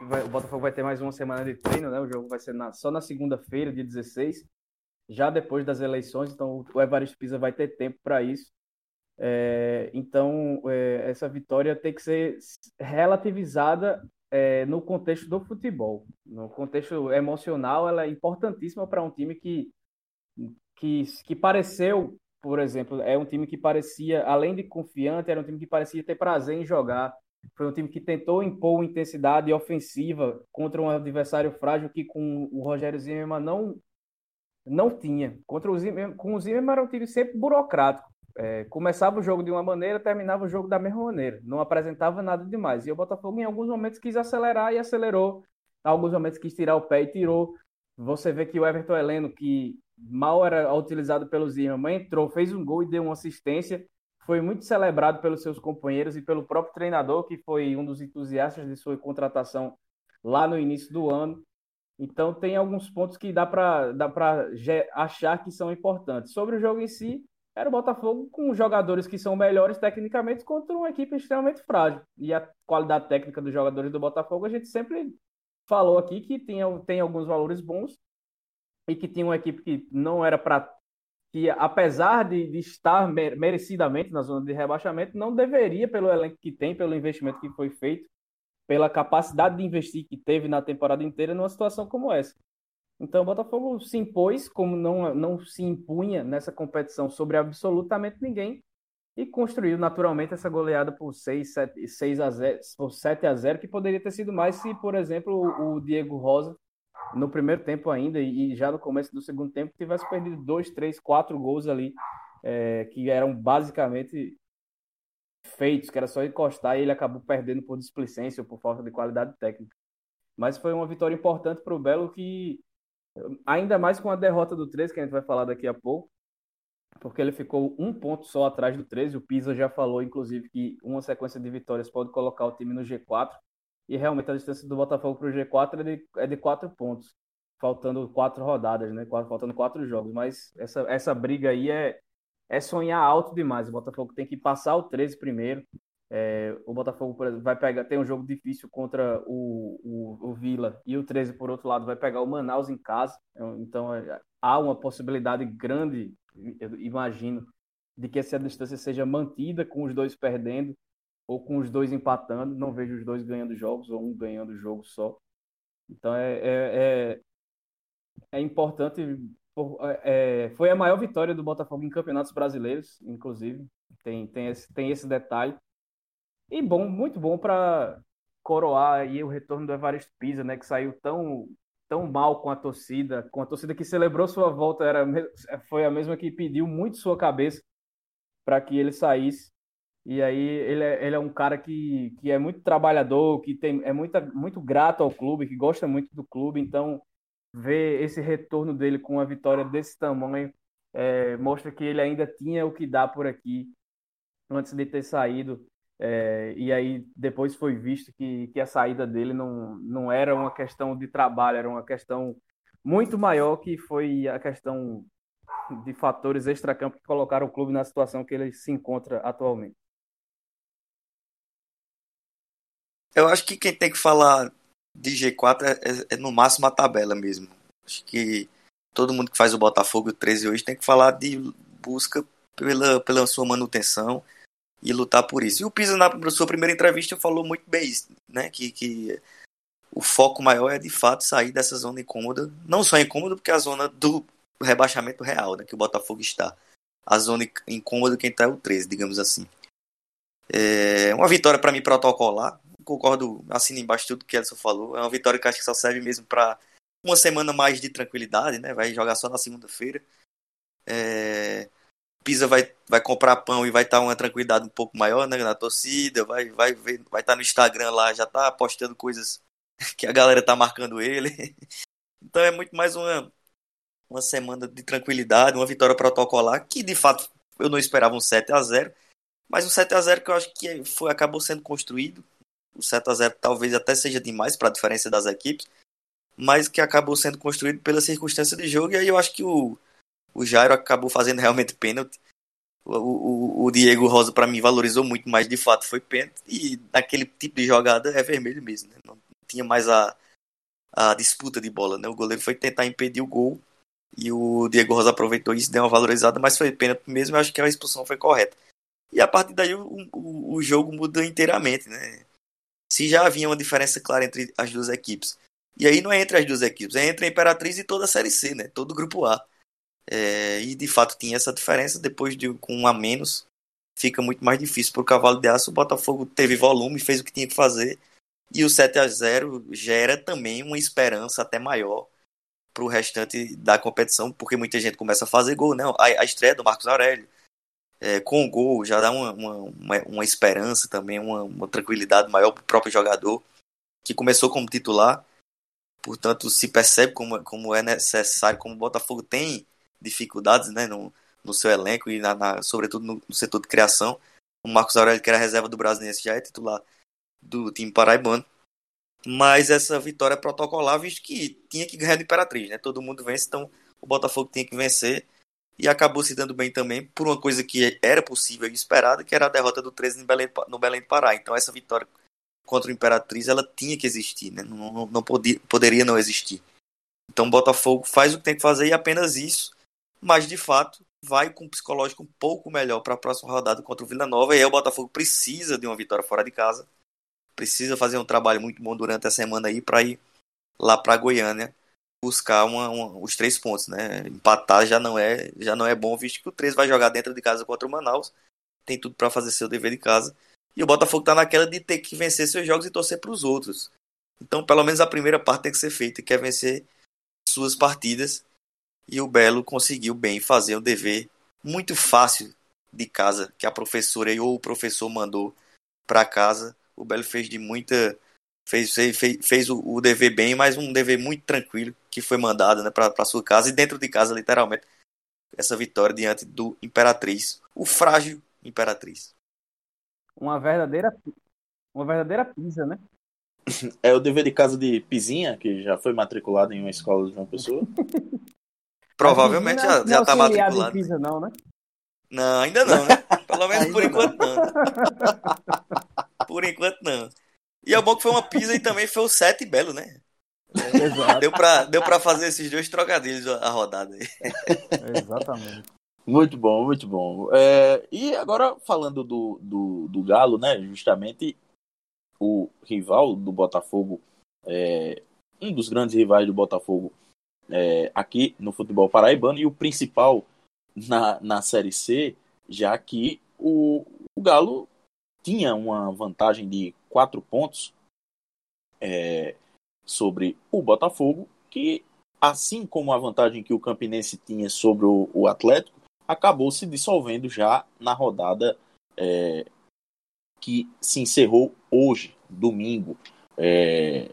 O Botafogo vai ter mais uma semana de treino, né? O jogo vai ser na, só na segunda-feira, dia 16, já depois das eleições. Então o Evaristo Pisa vai ter tempo para isso. É, então é, essa vitória tem que ser relativizada é, no contexto do futebol. No contexto emocional, ela é importantíssima para um time que que, que pareceu, por exemplo, é um time que parecia, além de confiante, era um time que parecia ter prazer em jogar. Foi um time que tentou impor intensidade ofensiva contra um adversário frágil que com o Rogério Zimmermann não não tinha. Contra o Zimmermann, com o Zimmermann era um time sempre burocrático. É, começava o jogo de uma maneira, terminava o jogo da mesma maneira. Não apresentava nada demais. E o Botafogo, em alguns momentos, quis acelerar e acelerou. Em alguns momentos, quis tirar o pé e tirou. Você vê que o Everton Heleno, que mal era utilizado pelo Zimmermann, entrou, fez um gol e deu uma assistência. Foi muito celebrado pelos seus companheiros e pelo próprio treinador, que foi um dos entusiastas de sua contratação lá no início do ano. Então, tem alguns pontos que dá para dá achar que são importantes. Sobre o jogo em si, era o Botafogo com jogadores que são melhores tecnicamente contra uma equipe extremamente frágil. E a qualidade técnica dos jogadores do Botafogo, a gente sempre falou aqui que tem, tem alguns valores bons, e que tinha uma equipe que não era para que apesar de, de, estar merecidamente na zona de rebaixamento, não deveria, pelo elenco que tem, pelo investimento que foi feito, pela capacidade de investir que teve na temporada inteira numa situação como essa. Então o Botafogo se impôs, como não, não se impunha nessa competição sobre absolutamente ninguém, e construiu naturalmente essa goleada por 6, 7, 6 a 0, por 7 a 0, que poderia ter sido mais se, por exemplo, o Diego Rosa no primeiro tempo ainda e já no começo do segundo tempo tivesse perdido dois, três, quatro gols ali é, que eram basicamente feitos, que era só encostar e ele acabou perdendo por displicência ou por falta de qualidade técnica. Mas foi uma vitória importante para o Belo que, ainda mais com a derrota do 13, que a gente vai falar daqui a pouco, porque ele ficou um ponto só atrás do 13. O Pisa já falou, inclusive, que uma sequência de vitórias pode colocar o time no G4 e realmente a distância do Botafogo para o G4 é de, é de quatro pontos, faltando quatro rodadas, né? Faltando quatro jogos. Mas essa, essa briga aí é, é sonhar alto demais. O Botafogo tem que passar o 13 primeiro. É, o Botafogo, exemplo, vai pegar, tem um jogo difícil contra o, o, o, Vila e o 13, por outro lado, vai pegar o Manaus em casa. Então é, há uma possibilidade grande, imagino, de que essa distância seja mantida com os dois perdendo ou com os dois empatando. Não vejo os dois ganhando jogos ou um ganhando jogo só. Então é, é, é, é importante. É, foi a maior vitória do Botafogo em campeonatos brasileiros, inclusive. Tem, tem, esse, tem esse detalhe. E bom, muito bom para coroar aí o retorno do Evaristo Pisa, né, que saiu tão tão mal com a torcida, com a torcida que celebrou sua volta, era foi a mesma que pediu muito sua cabeça para que ele saísse. E aí ele é, ele é um cara que, que é muito trabalhador, que tem, é muito, muito grato ao clube, que gosta muito do clube. Então, ver esse retorno dele com uma vitória desse tamanho é, mostra que ele ainda tinha o que dar por aqui antes de ter saído. É, e aí depois foi visto que, que a saída dele não, não era uma questão de trabalho, era uma questão muito maior que foi a questão de fatores extracampo que colocaram o clube na situação que ele se encontra atualmente. Eu acho que quem tem que falar de G4 é, é, é no máximo a tabela mesmo. Acho que todo mundo que faz o Botafogo 13 hoje tem que falar de busca pela, pela sua manutenção e lutar por isso. E o Pisa, na sua primeira entrevista, falou muito bem isso, né? Que, que o foco maior é de fato sair dessa zona incômoda. Não só incômoda, porque é a zona do rebaixamento real, né? Que o Botafogo está. A zona incômoda quem está é o 13, digamos assim. É uma vitória para mim protocolar. Concordo, assino embaixo tudo que Edson falou. É uma vitória que acho que só serve mesmo para uma semana mais de tranquilidade, né? Vai jogar só na segunda-feira. É... Pisa vai, vai comprar pão e vai estar tá uma tranquilidade um pouco maior né, na torcida, vai vai ver, vai estar tá no Instagram lá, já tá postando coisas *laughs* que a galera tá marcando ele. *laughs* Então é muito mais uma uma semana de tranquilidade, uma vitória protocolar que de fato eu não esperava um 7 a 0, mas um 7 a 0 que eu acho que foi acabou sendo construído. O 7 a 0 talvez até seja demais para a diferença das equipes, mas que acabou sendo construído pela circunstância de jogo e aí eu acho que o o Jairo acabou fazendo *laughs* realmente pênalti. O, o, o Diego Rosa, para mim, valorizou muito mais, de fato, foi pênalti. E naquele tipo de jogada é vermelho mesmo. Né? Não tinha mais a, a disputa de bola. Né? O goleiro foi tentar impedir o gol. E o Diego Rosa aproveitou isso, deu uma valorizada, mas foi pênalti mesmo. Eu acho que a expulsão foi correta. E a partir daí o, o, o jogo muda inteiramente. Né? Se já havia uma diferença clara entre as duas equipes. E aí não é entre as duas equipes, é entre a Imperatriz e toda a Série C, né? Todo o grupo A. É, e de fato tinha essa diferença. Depois de com um a menos, fica muito mais difícil para o Cavalo de Aço. O Botafogo teve volume, fez o que tinha que fazer. E o 7 a 0 gera também uma esperança até maior para o restante da competição, porque muita gente começa a fazer gol, né? A, a estreia do Marcos Aurélio, é, com o gol, já dá uma, uma, uma esperança também, uma, uma tranquilidade maior para o próprio jogador, que começou como titular. Portanto, se percebe como, como é necessário, como o Botafogo tem dificuldades né, no, no seu elenco e, na, na sobretudo, no, no, setor de criação. O Marcos Aurélio, que era reserva do Brasiliense, já é titular do time paraibano. Mas essa vitória é protocolar, visto que tinha que ganhar do Imperatriz, né? Todo mundo vence, então o Botafogo tinha que vencer. E acabou se dando bem também por uma coisa que era possível e esperada, que era a derrota do 13 no Belém, do Pará. Então essa vitória contra o Imperatriz, ela tinha que existir, né? Não, não, não podia, poderia não existir. Então o Botafogo faz o que tem que fazer e apenas isso mas de fato vai com um psicológico um pouco melhor para a próxima rodada contra o Vila Nova. E aí o Botafogo precisa de uma vitória fora de casa, precisa fazer um trabalho muito bom durante a semana aí para ir lá para Goiânia buscar uma, uma, os três pontos, né? Empatar já não é já não é bom, visto que o 3 vai jogar dentro de casa contra o Manaus, tem tudo para fazer seu dever de casa. E o Botafogo está naquela de ter que vencer seus jogos e torcer para os outros. Então, pelo menos a primeira parte tem que ser feita, que é vencer suas partidas e o Belo conseguiu bem fazer um dever muito fácil de casa que a professora ou o professor mandou para casa. O Belo fez de muita fez, fez, fez o, o, dever bem, mas um dever muito tranquilo que foi mandado né, para sua casa e dentro de casa, literalmente, essa vitória diante do Imperatriz, o frágil Imperatriz. Uma verdadeira, uma verdadeira pisa, né? *laughs* É o dever de casa de Pizinha, que já foi matriculado em uma escola de uma pessoa. *laughs* Provavelmente já, já tá matriculado. Pisa, não, né? Não, ainda não, né? Pelo menos por enquanto não. *laughs* Por enquanto não. E é bom que foi uma pisa e também foi o sete belo, né? Exato. Deu pra, deu pra fazer esses dois trocadilhos a rodada aí. Exatamente. Muito bom, muito bom. É, e agora falando do, do, do Galo, né? Justamente o rival do Botafogo, é, um dos grandes rivais do Botafogo é, aqui no futebol paraibano e o principal na, na Série C, já que o, o Galo tinha uma vantagem de quatro pontos é, sobre o Botafogo, que assim como a vantagem que o Campinense tinha sobre o, o Atlético, acabou se dissolvendo já na rodada é, que se encerrou hoje, domingo. É,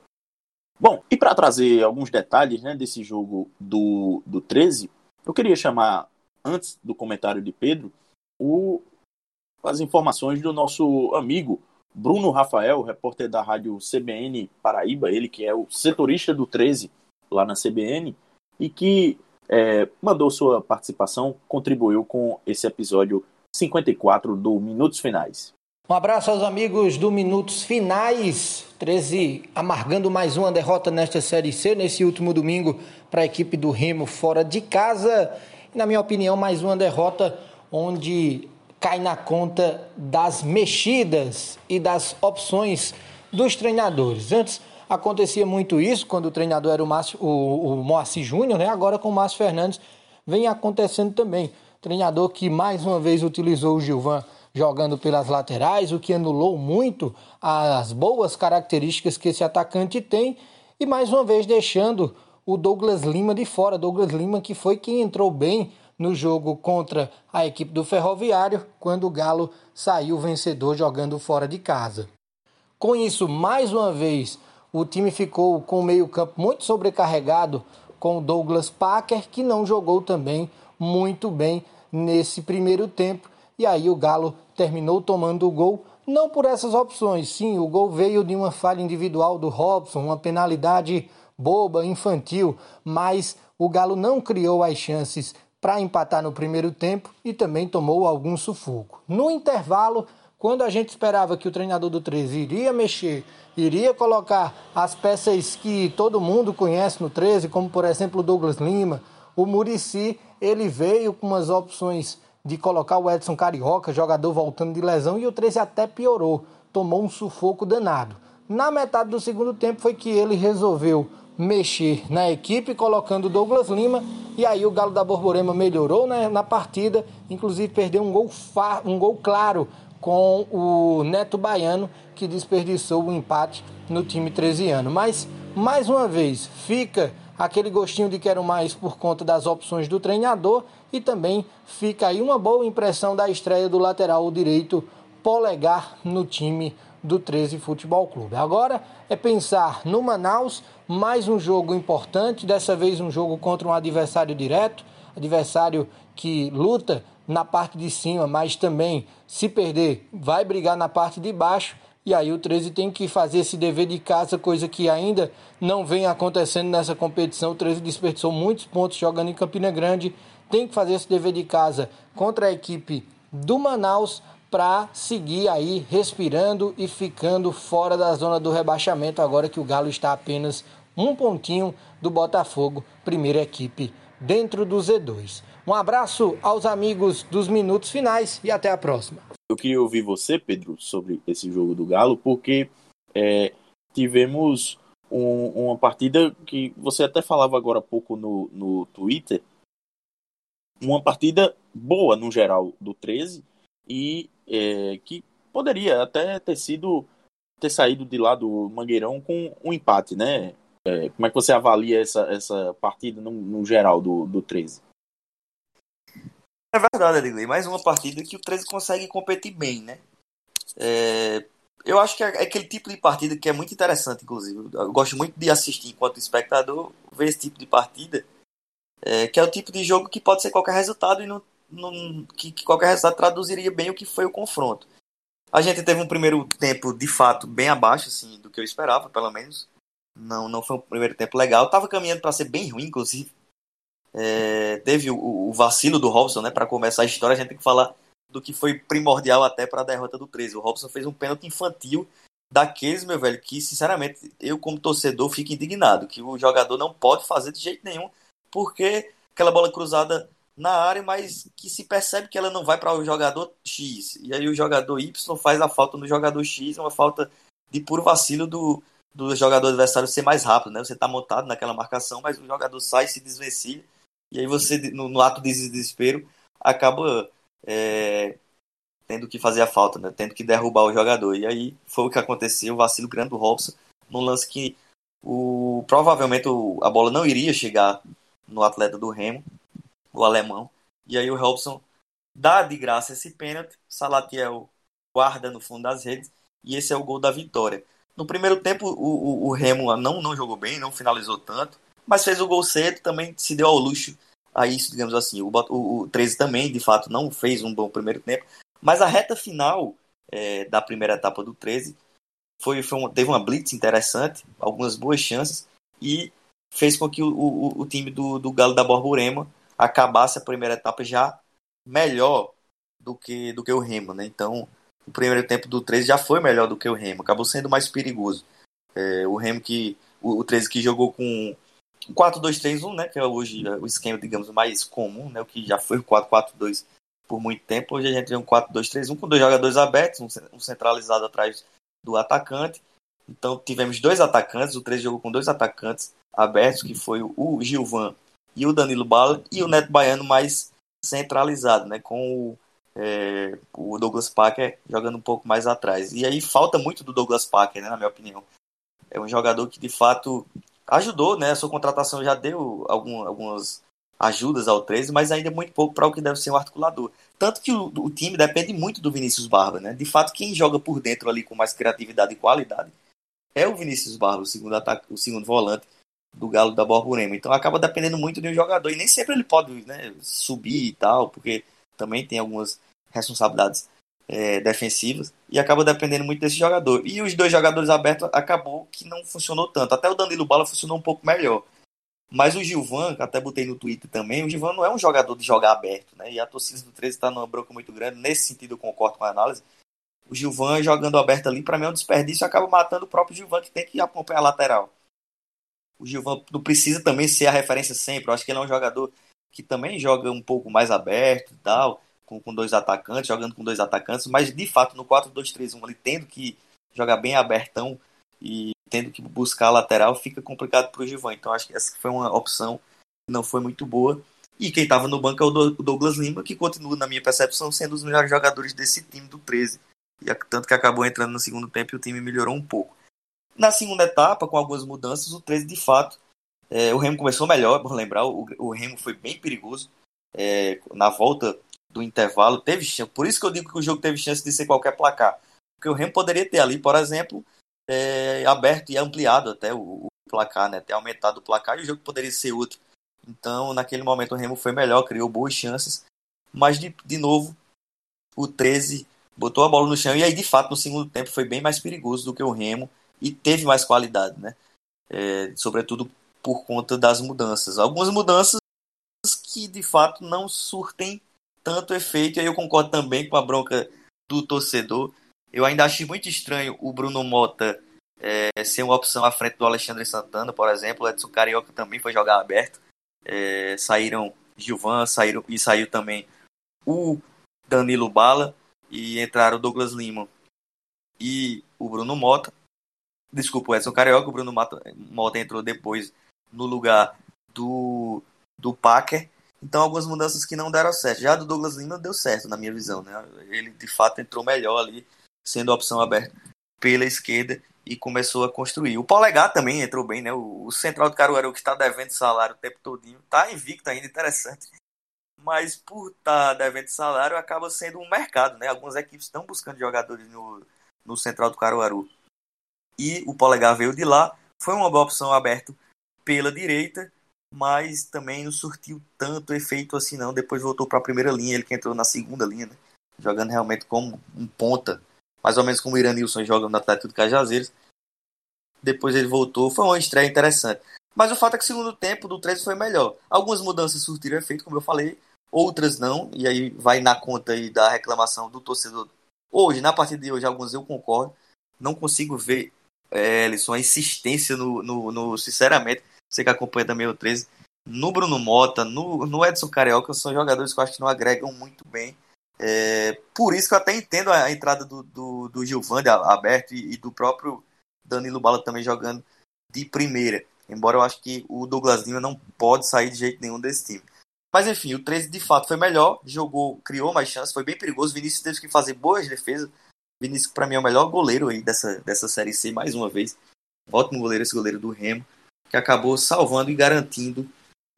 Bom, e para trazer alguns detalhes né, desse jogo do, do 13, eu queria chamar, antes do comentário de Pedro, o as informações do nosso amigo Bruno Rafael, repórter da rádio CBN Paraíba, ele que é o setorista do 13 lá na CBN, e que é, mandou sua participação, contribuiu com esse episódio 54 do Minutos Finais. Um abraço aos amigos do Minutos Finais. 13 amargando mais uma derrota nesta Série C, nesse último domingo, para a equipe do Remo fora de casa. Na minha opinião, mais uma derrota onde cai na conta das mexidas e das opções dos treinadores. Antes acontecia muito isso, quando o treinador era o, Márcio, o, o Moacir Júnior, né? agora com o Márcio Fernandes vem acontecendo também. Treinador que mais uma vez utilizou o Gilvan jogando pelas laterais, o que anulou muito as boas características que esse atacante tem e mais uma vez deixando o Douglas Lima de fora. Douglas Lima que foi quem entrou bem no jogo contra a equipe do Ferroviário, quando o Galo saiu vencedor jogando fora de casa. Com isso, mais uma vez, o time ficou com o meio-campo muito sobrecarregado com o Douglas Packer, que não jogou também muito bem nesse primeiro tempo. E aí o Galo terminou tomando o gol, não por essas opções. Sim, o gol veio de uma falha individual do Robson, uma penalidade boba, infantil, mas o Galo não criou as chances para empatar no primeiro tempo e também tomou algum sufoco. No intervalo, quando a gente esperava que o treinador do 13 iria mexer, iria colocar as peças que todo mundo conhece no 13, como por exemplo o Douglas Lima, o Murici, ele veio com umas opções de colocar o Edson Carioca, jogador voltando de lesão, e o 13 até piorou, tomou um sufoco danado. Na metade do segundo tempo foi que ele resolveu mexer na equipe, colocando Douglas Lima, e aí o Galo da Borborema melhorou né, na partida, inclusive perdeu um gol, um gol claro com o Neto Baiano, que desperdiçou o empate no time 13 ano. Mas, mais uma vez, fica aquele gostinho de quero mais por conta das opções do treinador e também fica aí uma boa impressão da estreia do lateral direito Polegar no time do 13 Futebol Clube. Agora é pensar no Manaus, mais um jogo importante, dessa vez um jogo contra um adversário direto, adversário que luta na parte de cima, mas também se perder vai brigar na parte de baixo e aí o 13 tem que fazer esse dever de casa, coisa que ainda não vem acontecendo nessa competição. O 13 desperdiçou muitos pontos jogando em Campina Grande. Tem que fazer esse dever de casa contra a equipe do Manaus para seguir aí respirando e ficando fora da zona do rebaixamento agora que o Galo está apenas um pontinho do Botafogo, primeira equipe dentro do Z2. Um abraço aos amigos dos minutos finais e até a próxima. Eu queria ouvir você, Pedro, sobre esse jogo do Galo, porque é, tivemos um, uma partida que você até falava agora há pouco no, no Twitter, uma partida boa no geral do 13 e é, que poderia até ter sido ter saído de lá do Mangueirão com um empate, né? É, como é que você avalia essa, essa partida no, no geral do, do 13? É verdade, Edgley. Mais uma partida que o 13 consegue competir bem, né? É, eu acho que é aquele tipo de partida que é muito interessante, inclusive. Eu gosto muito de assistir enquanto espectador, ver esse tipo de partida, é, que é o tipo de jogo que pode ser qualquer resultado e não, não que, que, qualquer resultado traduziria bem o que foi o confronto. A gente teve um primeiro tempo, de fato, bem abaixo assim, do que eu esperava, pelo menos. Não, não foi um primeiro tempo legal. Tava caminhando para ser bem ruim, inclusive. É, teve o, o, vacilo do Robson, né? Para começar a história, a gente tem que falar do que foi primordial até para a derrota do 13. O Robson fez um pênalti infantil daqueles, meu velho, que sinceramente eu, como torcedor, fico indignado. Que o jogador não pode fazer de jeito nenhum, porque aquela bola cruzada na área, mas que se percebe que ela não vai para o jogador X. E aí o jogador Y faz a falta no jogador X, uma falta de puro vacilo do, do jogador adversário ser mais rápido, né? Você está montado naquela marcação, mas o jogador sai, se desvencilha e aí você, no, no ato de desespero, acaba é, tendo que fazer a falta, né? tendo que derrubar o jogador. E aí foi o que aconteceu, o vacilo grande do Robson, num lance que o, provavelmente o, a bola não iria chegar no atleta do Remo, o alemão. E aí o Robson dá de graça esse pênalti, Salatiel guarda no fundo das redes, e esse é o gol da vitória. No primeiro tempo, o, o, o Remo não, não jogou bem, não finalizou tanto, mas fez o gol cedo, também se deu ao luxo a isso, digamos assim. O, o, o 13 também, de fato, não fez um bom primeiro tempo, Mas a reta final é, da primeira etapa do 13 foi, foi uma, teve uma blitz interessante, algumas boas chances, e fez com que o, o, o time do, do Galo da Borborema acabasse a primeira etapa já melhor do que, do que o Remo, né? Então, o primeiro tempo do 13 já foi melhor do que o Remo, acabou sendo mais perigoso. É, o Remo que. O, o 13 que jogou com 4-2-3-1, né? Que é hoje o esquema, digamos, mais comum, né? O que já foi o 4-4-2 por muito tempo. Hoje a gente tem um 4-2-3-1 com dois jogadores abertos, um, centralizado atrás do atacante. Então tivemos dois atacantes, o 13 jogou com dois atacantes abertos, que foi o Gilvan e o Danilo Bala, e o Neto Baiano mais centralizado, né? Com o, é, o Douglas Parker jogando um pouco mais atrás. E aí falta muito do Douglas Parker, né, na minha opinião. É um jogador que de fato ajudou, né? A sua contratação já deu algum, algumas ajudas ao 13, mas ainda é muito pouco para o que deve ser um articulador. Tanto que o, o, time depende muito do Vinícius Barba, né? De fato, quem joga por dentro ali com mais criatividade e qualidade é o Vinícius Barba, o segundo ataque, o segundo volante do Galo da Borborema. Então acaba dependendo muito de um jogador e nem sempre ele pode né, subir e tal, porque também tem algumas responsabilidades é, defensivas e acaba dependendo muito desse jogador. E os dois jogadores abertos acabou que não funcionou tanto. Até o Danilo Bala funcionou um pouco melhor. Mas o Gilvan, que até botei no Twitter também, o Gilvan não é um jogador de jogar aberto, né? E a torcida do 13 está numa bronca muito grande. Nesse sentido, eu concordo com a análise. O Gilvan jogando aberto ali, para mim é um desperdício acaba matando o próprio Gilvan, que tem que acompanhar a lateral. O Gilvan não precisa também ser a referência sempre. Eu acho que ele é um jogador que também joga um pouco mais aberto e tal com, com dois atacantes, jogando com dois atacantes, mas de fato no 4-2-3-1 ele tendo que jogar bem abertão e tendo que buscar a lateral, fica complicado para o Givan. Então acho que essa foi uma opção que não foi muito boa. E quem estava no banco é o Douglas Lima, que continua, na minha percepção, sendo os melhores jogadores desse time do 13. E tanto que acabou entrando no segundo tempo e o time melhorou um pouco. Na segunda etapa, com algumas mudanças, o 13 de fato, é, o Remo começou melhor, vamos lembrar, o, o Remo foi bem perigoso. É, na volta do intervalo, teve chance. Por isso que eu digo que o jogo teve chance de ser qualquer placar. Porque o Remo poderia ter ali, por exemplo, é, aberto e ampliado até o, o, placar, né? Ter aumentado o placar e o jogo poderia ser outro. Então, naquele momento, o Remo foi melhor, criou boas chances. Mas, de, de novo, o 13 botou a bola no chão. E aí, de fato, no segundo tempo foi bem mais perigoso do que o Remo e teve mais qualidade, né? É, sobretudo por conta das mudanças. Algumas mudanças que, de fato, não surtem tanto efeito. E aí eu concordo também com a bronca do torcedor. Eu ainda acho muito estranho o Bruno Mota é, ser uma opção à frente do Alexandre Santana, por exemplo. O Edson Carioca também foi jogar aberto. É, saíram Gilvan, saíram, e saiu também o Danilo Bala e entraram o Douglas Lima e o Bruno Mota. Desculpa, o Edson Carioca, o Bruno Mota, entrou depois no lugar do, do Packer. Então, algumas mudanças que não deram certo. Já do Douglas Lima deu certo, na minha visão. Né? Ele, de fato, entrou melhor ali, sendo a opção aberta pela esquerda e começou a construir. O Polegar também entrou bem, né? O, o central do Caruaru, que está devendo salário o tempo todinho, está invicto ainda, interessante. Mas por estar tá devendo salário, acaba sendo um mercado, né? Algumas equipes estão buscando jogadores no, no central do Caruaru. E o Polegar veio de lá, foi uma boa opção aberta pela direita mas também não surtiu tanto efeito assim não. Depois voltou para a primeira linha, ele que entrou na segunda linha, né? jogando realmente como um ponta, mais ou menos como o Iranilson joga no Atlético de Cajazeiras. Depois ele voltou, foi uma estreia interessante. Mas o fato é que o segundo tempo do 13 foi melhor. Algumas mudanças surtiram efeito, como eu falei, outras não, e aí vai na conta aí da reclamação do torcedor. Hoje, na partida de hoje, algumas eu concordo. Não consigo ver, é, Ellison, a insistência no, no, no sinceramente, você que acompanha também o 13, no Bruno Mota, no, no Edson Carioca, são jogadores que eu acho que não agregam muito bem. É, por isso que eu até entendo a, entrada do, do, do Gilvande aberto e, e, do próprio Danilo Bala também jogando de primeira. Embora eu acho que o Douglas Lima não pode sair de jeito nenhum desse time. Mas enfim, o 13 de fato foi melhor, jogou, criou mais chances, foi bem perigoso. Vinícius teve que fazer boas defesas. Vinícius, para mim, é o melhor goleiro aí dessa, dessa Série C, mais uma vez. Ótimo goleiro, esse goleiro do Remo que acabou salvando e garantindo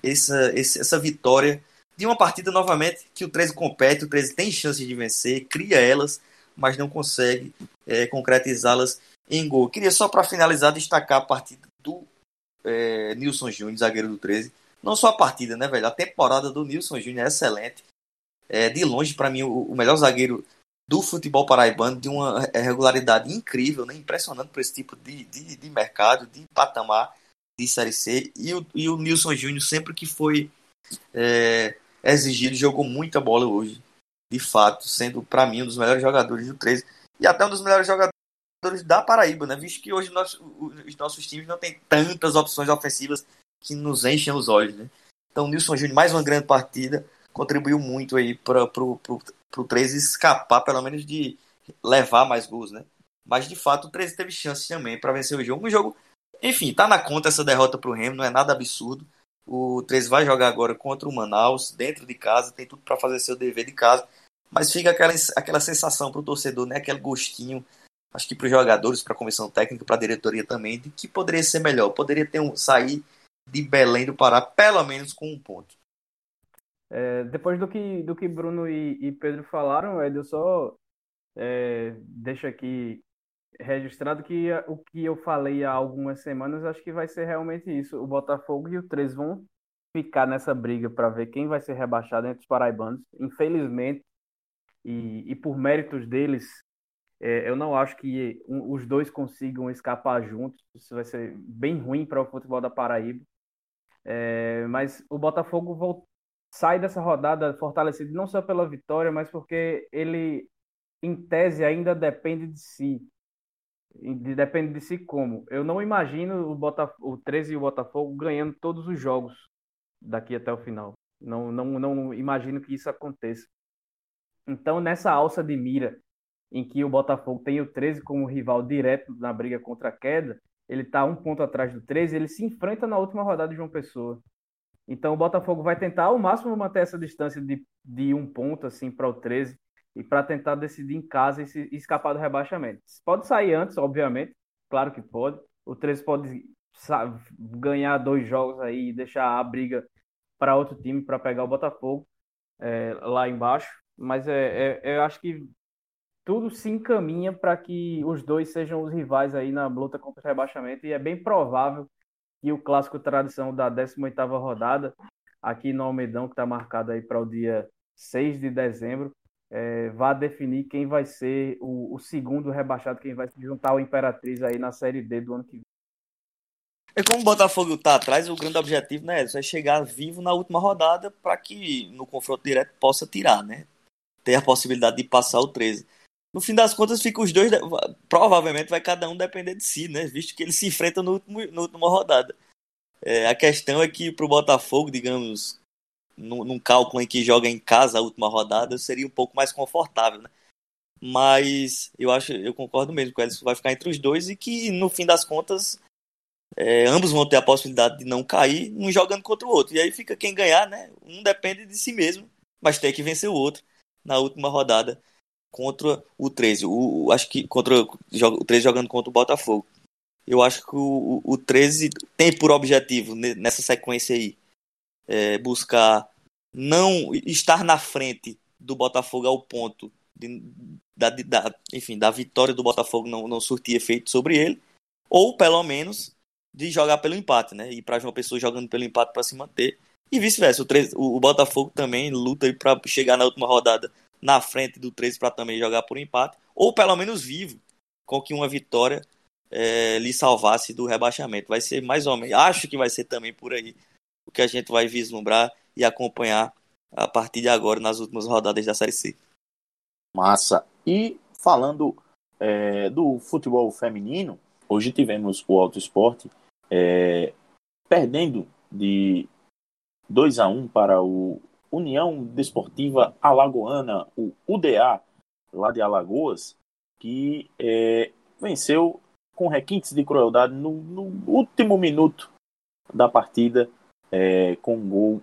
essa, essa vitória de uma partida novamente que o 13 compete, o 13 tem chance de vencer, cria elas, mas não consegue é, concretizá-las em gol. Queria só para finalizar destacar a partida do é, Nilson Júnior, zagueiro do 13. Não só a partida, né, velho? A temporada do Nilson Júnior é excelente. É, de longe, para mim, o, o, melhor zagueiro do futebol paraibano de uma regularidade incrível, né? impressionante para esse tipo de, de, de, mercado, de patamar de Série C. E o, e o Nilson Júnior, sempre que foi é, exigido, jogou muita bola hoje, de fato, sendo para mim um dos melhores jogadores do 13 e até um dos melhores jogadores da Paraíba, né? visto que hoje nós, os nossos times não têm tantas opções ofensivas que nos enchem os olhos. Né? Então, o Nilson Júnior, mais uma grande partida, contribuiu muito aí para para o 13 escapar, pelo menos, de levar mais gols, né? Mas de fato o 13 teve chance também para vencer o jogo. Um jogo, enfim, tá na conta essa derrota para o Remo, não é nada absurdo. O 13 vai jogar agora contra o Manaus, dentro de casa, tem tudo para fazer seu dever de casa. Mas fica aquela, aquela sensação para o torcedor, né? aquele gostinho, acho que para os jogadores, para a comissão técnica, para a diretoria também, de que poderia ser melhor. Poderia ter um, sair de Belém do Pará, pelo menos com um ponto. É, depois do que, do que Bruno e, e Pedro falaram, Ed, eu só é, deixo aqui registrado que o que eu falei há algumas semanas, acho que vai ser realmente isso. O Botafogo e o 3 vão ficar nessa briga para ver quem vai ser rebaixado entre os paraibanos. Infelizmente, e, e por méritos deles, é, eu não acho que um, os dois consigam escapar juntos. Isso vai ser bem ruim para o futebol da Paraíba. É, mas o Botafogo sai dessa rodada fortalecido não só pela vitória, mas porque ele, em tese, ainda depende de si. Depende de si como? Eu não imagino o, Botafogo, o 13 e o Botafogo ganhando todos os jogos daqui até o final. Não, não, não imagino que isso aconteça. Então, nessa alça de mira, em que o Botafogo tem o 13 como rival direto na briga contra a queda, ele está um ponto atrás do 13, ele se enfrenta na última rodada de João Pessoa. Então o Botafogo vai tentar ao máximo manter essa distância de, de um ponto assim para o 13 e para tentar decidir em casa e, se, escapar do rebaixamento. Pode sair antes, obviamente, claro que pode. O 13 pode ganhar dois jogos aí e deixar a briga para outro time para pegar o Botafogo é, lá embaixo. Mas é, é, eu acho que tudo se encaminha para que os dois sejam os rivais aí na luta contra o rebaixamento e é bem provável e o clássico tradição da 18ª rodada, aqui no Almedão, que está marcado aí para o dia 6 de dezembro, é, vai definir quem vai ser o, o, segundo rebaixado, quem vai se juntar ao Imperatriz aí na Série D do ano que vem. E como o Botafogo está atrás, o grande objetivo né, é chegar vivo na última rodada para que no confronto direto possa tirar, né? Ter a possibilidade de passar o 13 no fim das contas, fica os dois. Provavelmente vai cada um depender de si, né? Visto que eles se enfrentam no na última rodada. É, a questão é que pro Botafogo, digamos, num, num, cálculo em que joga em casa a última rodada, seria um pouco mais confortável, né? Mas eu acho, eu concordo mesmo com eles, vai ficar entre os dois e que no fim das contas é, ambos vão ter a possibilidade de não cair, um jogando contra o outro. E aí fica quem ganhar, né? Um depende de si mesmo, mas tem que vencer o outro na última rodada contra o 13. O, acho que contra o 13 jogando contra o Botafogo. Eu acho que o, o 13 tem por objetivo nessa sequência aí é, buscar não estar na frente do Botafogo ao ponto de, da, da, enfim, da vitória do Botafogo não, não surtir efeito sobre ele, ou pelo menos de jogar pelo empate, né? E para João Pessoa jogando pelo empate para se manter. E vice-versa. O, o, o, Botafogo também luta para chegar na última rodada na frente do 13 para também jogar por empate, ou pelo menos vivo, com que uma vitória é, lhe salvasse do rebaixamento. Vai ser mais ou menos, acho que vai ser também por aí o que a gente vai vislumbrar e acompanhar a partir de agora nas últimas rodadas da Série C. Massa. E falando é, do futebol feminino, hoje tivemos o Alto Esporte é, perdendo de 2 a 1 para o União Desportiva Alagoana, o UDA, lá de Alagoas, que é, venceu com requintes de crueldade no, no último minuto da partida, é, com um gol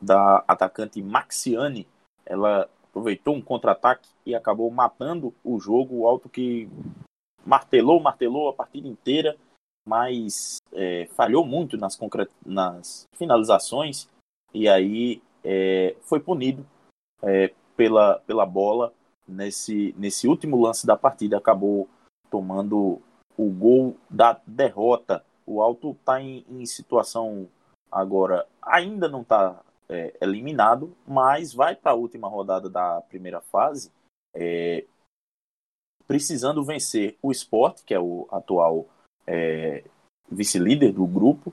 da atacante Maxiane. Ela aproveitou um contra-ataque e acabou matando o jogo. O Alto que martelou, martelou a partida inteira, mas é, falhou muito nas, nas finalizações. E aí é, foi punido é, pela, pela bola nesse, nesse último lance da partida, acabou tomando o gol da derrota. O Alto está em, em, situação agora, ainda não está é, eliminado, mas vai para a última rodada da primeira fase é, precisando vencer o Sport, que é o atual é, vice-líder do grupo.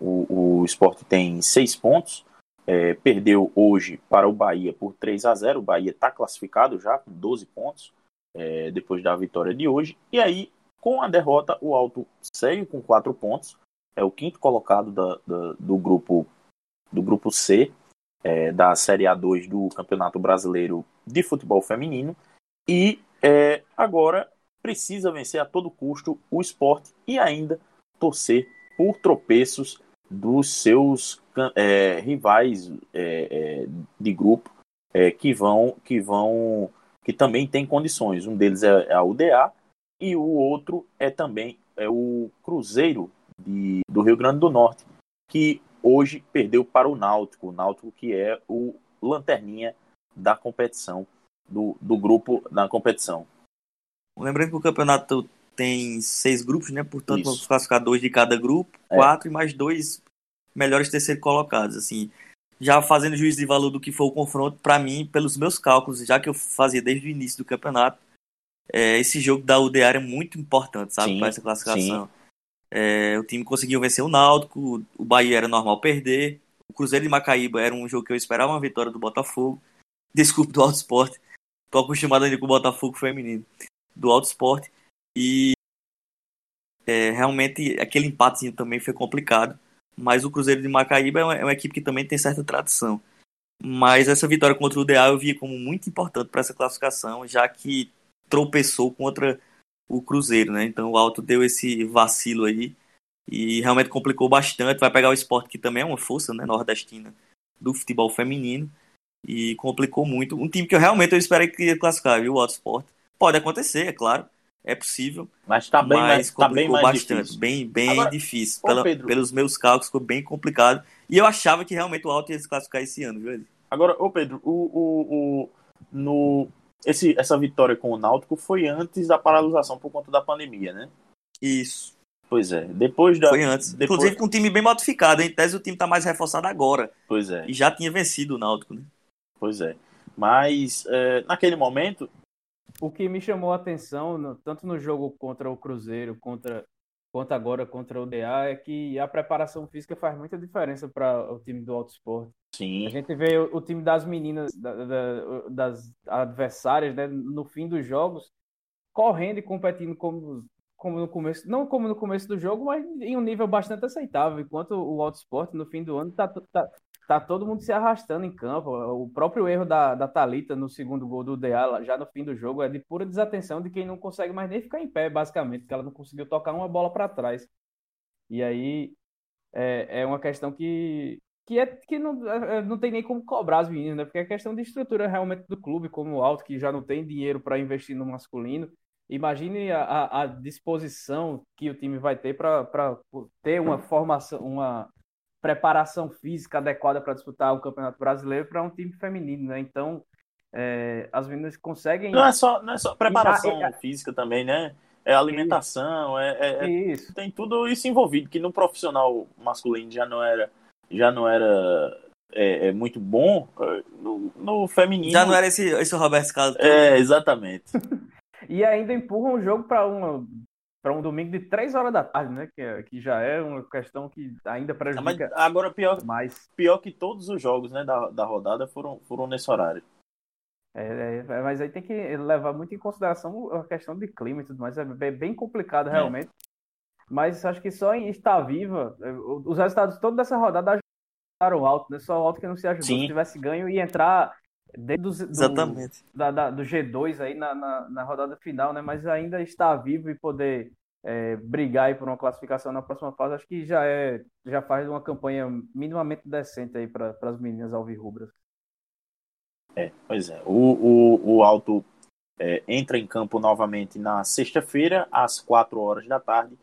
O, o Sport tem seis pontos, é, perdeu hoje para o Bahia por 3 a 0. O Bahia está classificado já com 12 pontos é, depois da vitória de hoje. E aí, com a derrota, o Alto segue com 4 pontos. É o quinto colocado da, da, do grupo do grupo C é, da Série A2 do Campeonato Brasileiro de Futebol Feminino. E é, agora precisa vencer a todo custo o esporte e ainda torcer por tropeços dos seus é, rivais é, é, de grupo é, que vão que vão que também tem condições. Um deles é a UDA e o outro é também é o Cruzeiro de, do Rio Grande do Norte, que hoje perdeu para o Náutico, o Náutico que é o lanterninha da competição do, do grupo da competição. Lembrando que o campeonato tem seis grupos, né? Portanto, Isso. vamos classificar dois de cada grupo, é. quatro e mais dois melhores terceiro colocados. Assim, já fazendo juízo de valor do que foi o confronto, para mim, pelos meus cálculos, já que eu fazia desde o início do campeonato, é, esse jogo da UDA é muito importante, sabe, para essa classificação. É, o time conseguiu vencer o Náutico, o Bahia era normal perder, o Cruzeiro de Macaíba era um jogo que eu esperava uma vitória do Botafogo. *laughs* Desculpe do Alto Esporte, tô acostumado ainda com o Botafogo feminino, do Alto Esporte. E é, realmente aquele empatezinho também foi complicado. Mas o Cruzeiro de Macaíba é uma, é uma, equipe que também tem certa tradição. Mas essa vitória contra o DA eu via como muito importante para essa classificação, já que tropeçou contra o Cruzeiro, né? Então o Alto deu esse vacilo aí e realmente complicou bastante. Vai pegar o esporte que também é uma força, né, nordestina do futebol feminino e complicou muito. Um time que eu realmente eu esperei que ia classificar, viu? O Alto Sport. Pode acontecer, é claro é possível. Mas está bem, mas mais, tá bem mais bastante, difícil. bem, bem Agora, difícil. Pela, pelos meus cálculos ficou bem complicado. E eu achava que realmente o Alto ia se classificar esse ano, viu? Agora, ô Pedro, o, o, o, no, esse, essa vitória com o Náutico foi antes da paralisação por conta da pandemia, né? Isso. Pois é. Depois da. Foi antes. Depois... Inclusive com um time bem modificado. Em tese, o time tá mais reforçado agora. Pois é. E já tinha vencido o Náutico, né? Pois é. Mas, é, naquele momento, o que me chamou a atenção, no, tanto no jogo contra o Cruzeiro, contra, quanto agora contra o DA, é que a preparação física faz muita diferença para o time do Alto Esporte. Sim. A gente vê o, o time das meninas, da, da, das adversárias, né, no fim dos jogos, correndo e competindo como, como no começo, não como no começo do jogo, mas em um nível bastante aceitável, enquanto o Alto Esporte no fim do ano está tá, tá todo mundo se arrastando em campo. O próprio erro da, da Thalita no segundo gol do DA, já no fim do jogo, é de pura desatenção de quem não consegue mais nem ficar em pé, basicamente, porque ela não conseguiu tocar uma bola para trás. E aí é, é uma questão que, que, é, que não, é, não tem nem como cobrar as meninas, né? Porque é questão de estrutura realmente do clube, como o Alto, que já não tem dinheiro para investir no masculino. Imagine a, a, disposição que o time vai ter para ter uma formação, uma preparação física adequada para disputar o Campeonato Brasileiro para um time feminino, né? Então, é, as meninas conseguem. Não é só, não é só preparação é, física também, né? É alimentação, é, é, é, isso. tem tudo isso envolvido que no profissional masculino já não era, já não era é, é muito bom no, no, feminino. Já não era esse, esse Roberto Carlos. É, exatamente. *laughs* e ainda empurram o jogo para uma para um domingo de 3 horas da tarde, né? Que, é, que já é uma questão que ainda prejudica. Mas agora, pior, mais. pior que todos os jogos né, da, da rodada foram, foram nesse horário. É, é, mas aí tem que levar muito em consideração a questão de clima e tudo mais. É bem complicado realmente. É. Mas acho que só em estar viva, é, os resultados todos dessa rodada ajudaram o alto, né? Só o alto que não se ajudou. Sim. Se tivesse ganho e entrar dentro do, Exatamente. Da, da, do G2 aí na, na, na, rodada final, né? Mas ainda está vivo e poder é, brigar aí por uma classificação na próxima fase, acho que já é já faz uma campanha minimamente decente aí para as meninas alvirrubras. É, pois é. O, o, o Alto é, entra em campo novamente na sexta-feira, às 4 horas da tarde.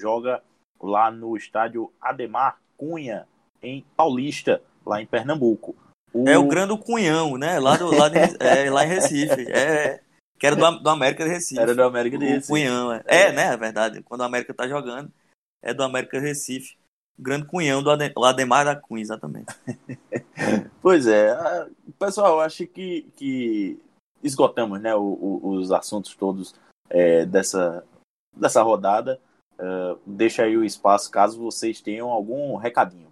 Joga lá no estádio Ademar Cunha, em Paulista, lá em Pernambuco. O... É o Grande Cunhão, né? Lá, do, lá, de, é, lá em Recife. É, que era do, do América de Recife. Era do América de Recife. O Cunhão, é. é, né? É verdade. Quando o América tá jogando, é do América de Recife. O grande Cunhão do Adem, Ademar da Cunha, exatamente. *laughs* pois é. Pessoal, acho que, que esgotamos né, o, o, os assuntos todos é, dessa, dessa rodada. Uh, deixa aí o espaço caso vocês tenham algum recadinho.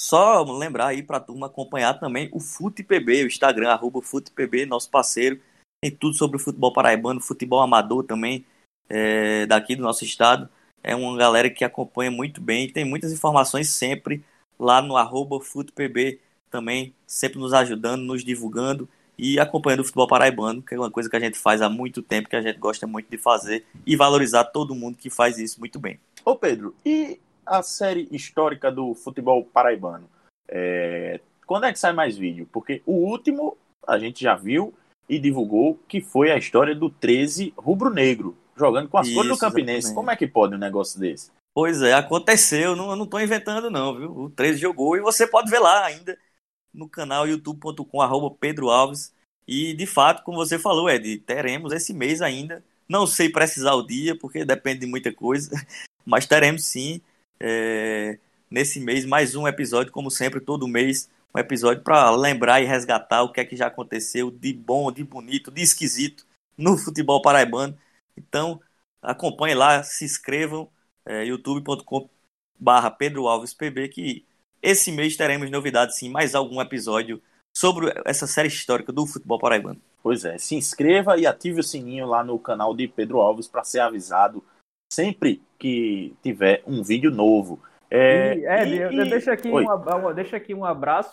Só lembrar aí para a turma acompanhar também o FutePB, o Instagram, arroba FutePB, nosso parceiro. Tem tudo sobre o futebol paraibano, futebol amador também, é, daqui do nosso estado. É uma galera que acompanha muito bem, tem muitas informações sempre lá no arroba FutePB também, sempre nos ajudando, nos divulgando e acompanhando o futebol paraibano, que é uma coisa que a gente faz há muito tempo, que a gente gosta muito de fazer e valorizar todo mundo que faz isso muito bem. Ô Pedro, e a série histórica do futebol paraibano? É... Quando é que sai mais vídeo? Porque o último a gente já viu e divulgou que foi a história do 13 rubro-negro, jogando com as isso, cores do Campinense. Exatamente. Como é que pode um negócio desse? Pois é, aconteceu, não, eu não estou inventando não, viu? O 13 jogou e você pode ver lá ainda no canal youtube.com arroba Pedro Alves. E de fato, como você falou, Ed, teremos esse mês ainda. Não sei precisar o dia, porque depende de muita coisa, *laughs* mas teremos sim é, nesse mês mais um episódio, como sempre, todo mês, um episódio para lembrar e resgatar o que é que já aconteceu de bom, de bonito, de esquisito no futebol paraibano. Então, acompanhe lá, se inscrevam, é, youtube.com Pedro Alves PB, que esse mês teremos novidades sim, mais algum episódio sobre essa série histórica do futebol paraibano. Pois é, se inscreva e ative o sininho lá no canal de Pedro Alves para ser avisado sempre que tiver um vídeo novo. É, e, Ed, e, eu, deixo aqui um, deixo aqui um abraço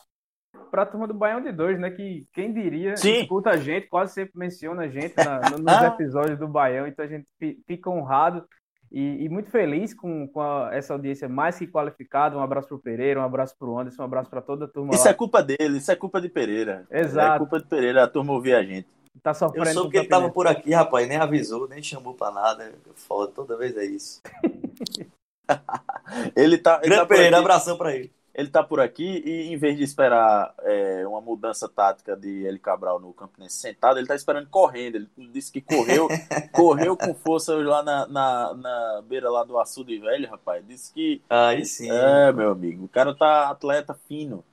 para a turma do Baião de Dois, né? Que quem diria, Sim. escuta a gente, quase sempre menciona a gente na, *laughs* nos ah. episódios do Baião, então a gente fica honrado e, e muito feliz com, com a, essa audiência mais que qualificada. Um abraço para o Pereira, um abraço para o Anderson, um abraço para toda a turma. Isso lá. é culpa dele, isso é culpa de Pereira. Exato. É culpa de Pereira, a turma ouvir a gente. Tá sofrendo. Eu soube que ele tava por aqui, rapaz, nem avisou, nem chamou para nada. Foda, toda vez é isso. *laughs* ele tá. Ele Grande tá Pereira, abração para ele ele tá por aqui e em vez de esperar é, uma mudança tática de Eli Cabral no Campinense sentado, ele tá esperando correndo. Ele disse que correu, *laughs* correu com força lá na, na, na, beira lá do açude velho, rapaz. Disse que. Aí sim. É, meu amigo. O cara tá atleta fino.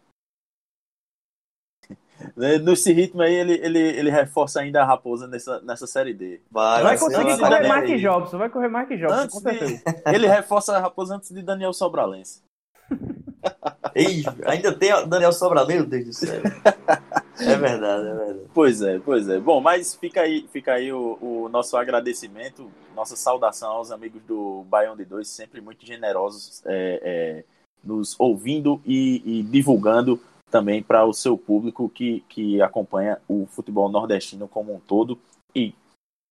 Nesse ritmo aí, ele, ele, ele reforça ainda a Raposa nessa, nessa série D. Vai, vai conseguir correr Mark Jobson, vai correr Mark Jobson, antes com certeza. De, *laughs* ele reforça a Raposa antes de Daniel Sobralense. *laughs* Ei, ainda tem Daniel Sobral, meu Deus do céu. *laughs* É verdade, é verdade. Pois é, pois é. Bom, mas fica aí, fica aí o, o nosso agradecimento, nossa saudação aos amigos do Baião de Dois, sempre muito generosos, é, é, nos ouvindo e, e divulgando também para o seu público que, que acompanha o futebol nordestino como um todo e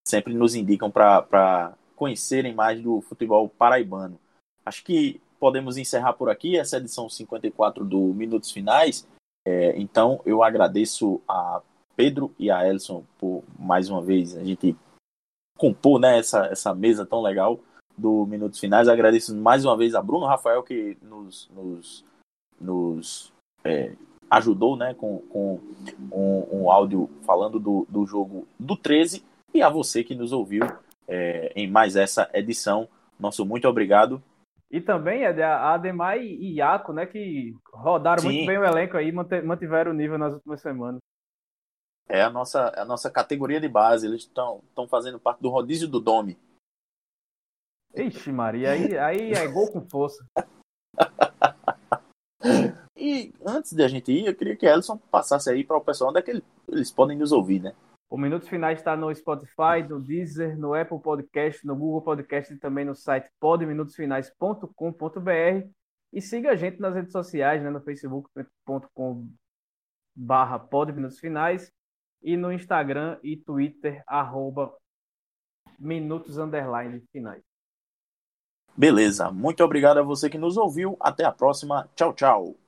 sempre nos indicam para conhecerem mais do futebol paraibano. Acho que podemos encerrar por aqui essa edição 54 do Minutos Finais. É, então, eu agradeço a Pedro e a Elson por mais uma vez a gente compor né, essa, essa mesa tão legal do Minutos Finais. Agradeço mais uma vez a Bruno Rafael que nos, nos, nos é, ajudou né, com, com um, um, áudio falando do, do jogo do 13 e a você que nos ouviu é, em mais essa edição. Nosso muito obrigado e também a Ademar e Iaco, né, que rodaram Sim. muito bem o elenco aí, mantiveram o nível nas últimas semanas. É a nossa, é a nossa categoria de base, eles estão fazendo parte do rodízio do Dome. Ixi, Maria, aí, aí é gol com força. *laughs* e antes de a gente ir, eu queria que Ellison passasse aí para o pessoal onde é que eles podem nos ouvir, né? O Minutos Finais está no Spotify, no Deezer, no Apple Podcast, no Google Podcast e também no site podminutosfinais.com.br. E siga a gente nas redes sociais, né, no facebook.com barra podminutosfinais e no Instagram e Twitter, arroba minutos underline finais. Beleza, muito obrigado a você que nos ouviu. Até a próxima. Tchau, tchau.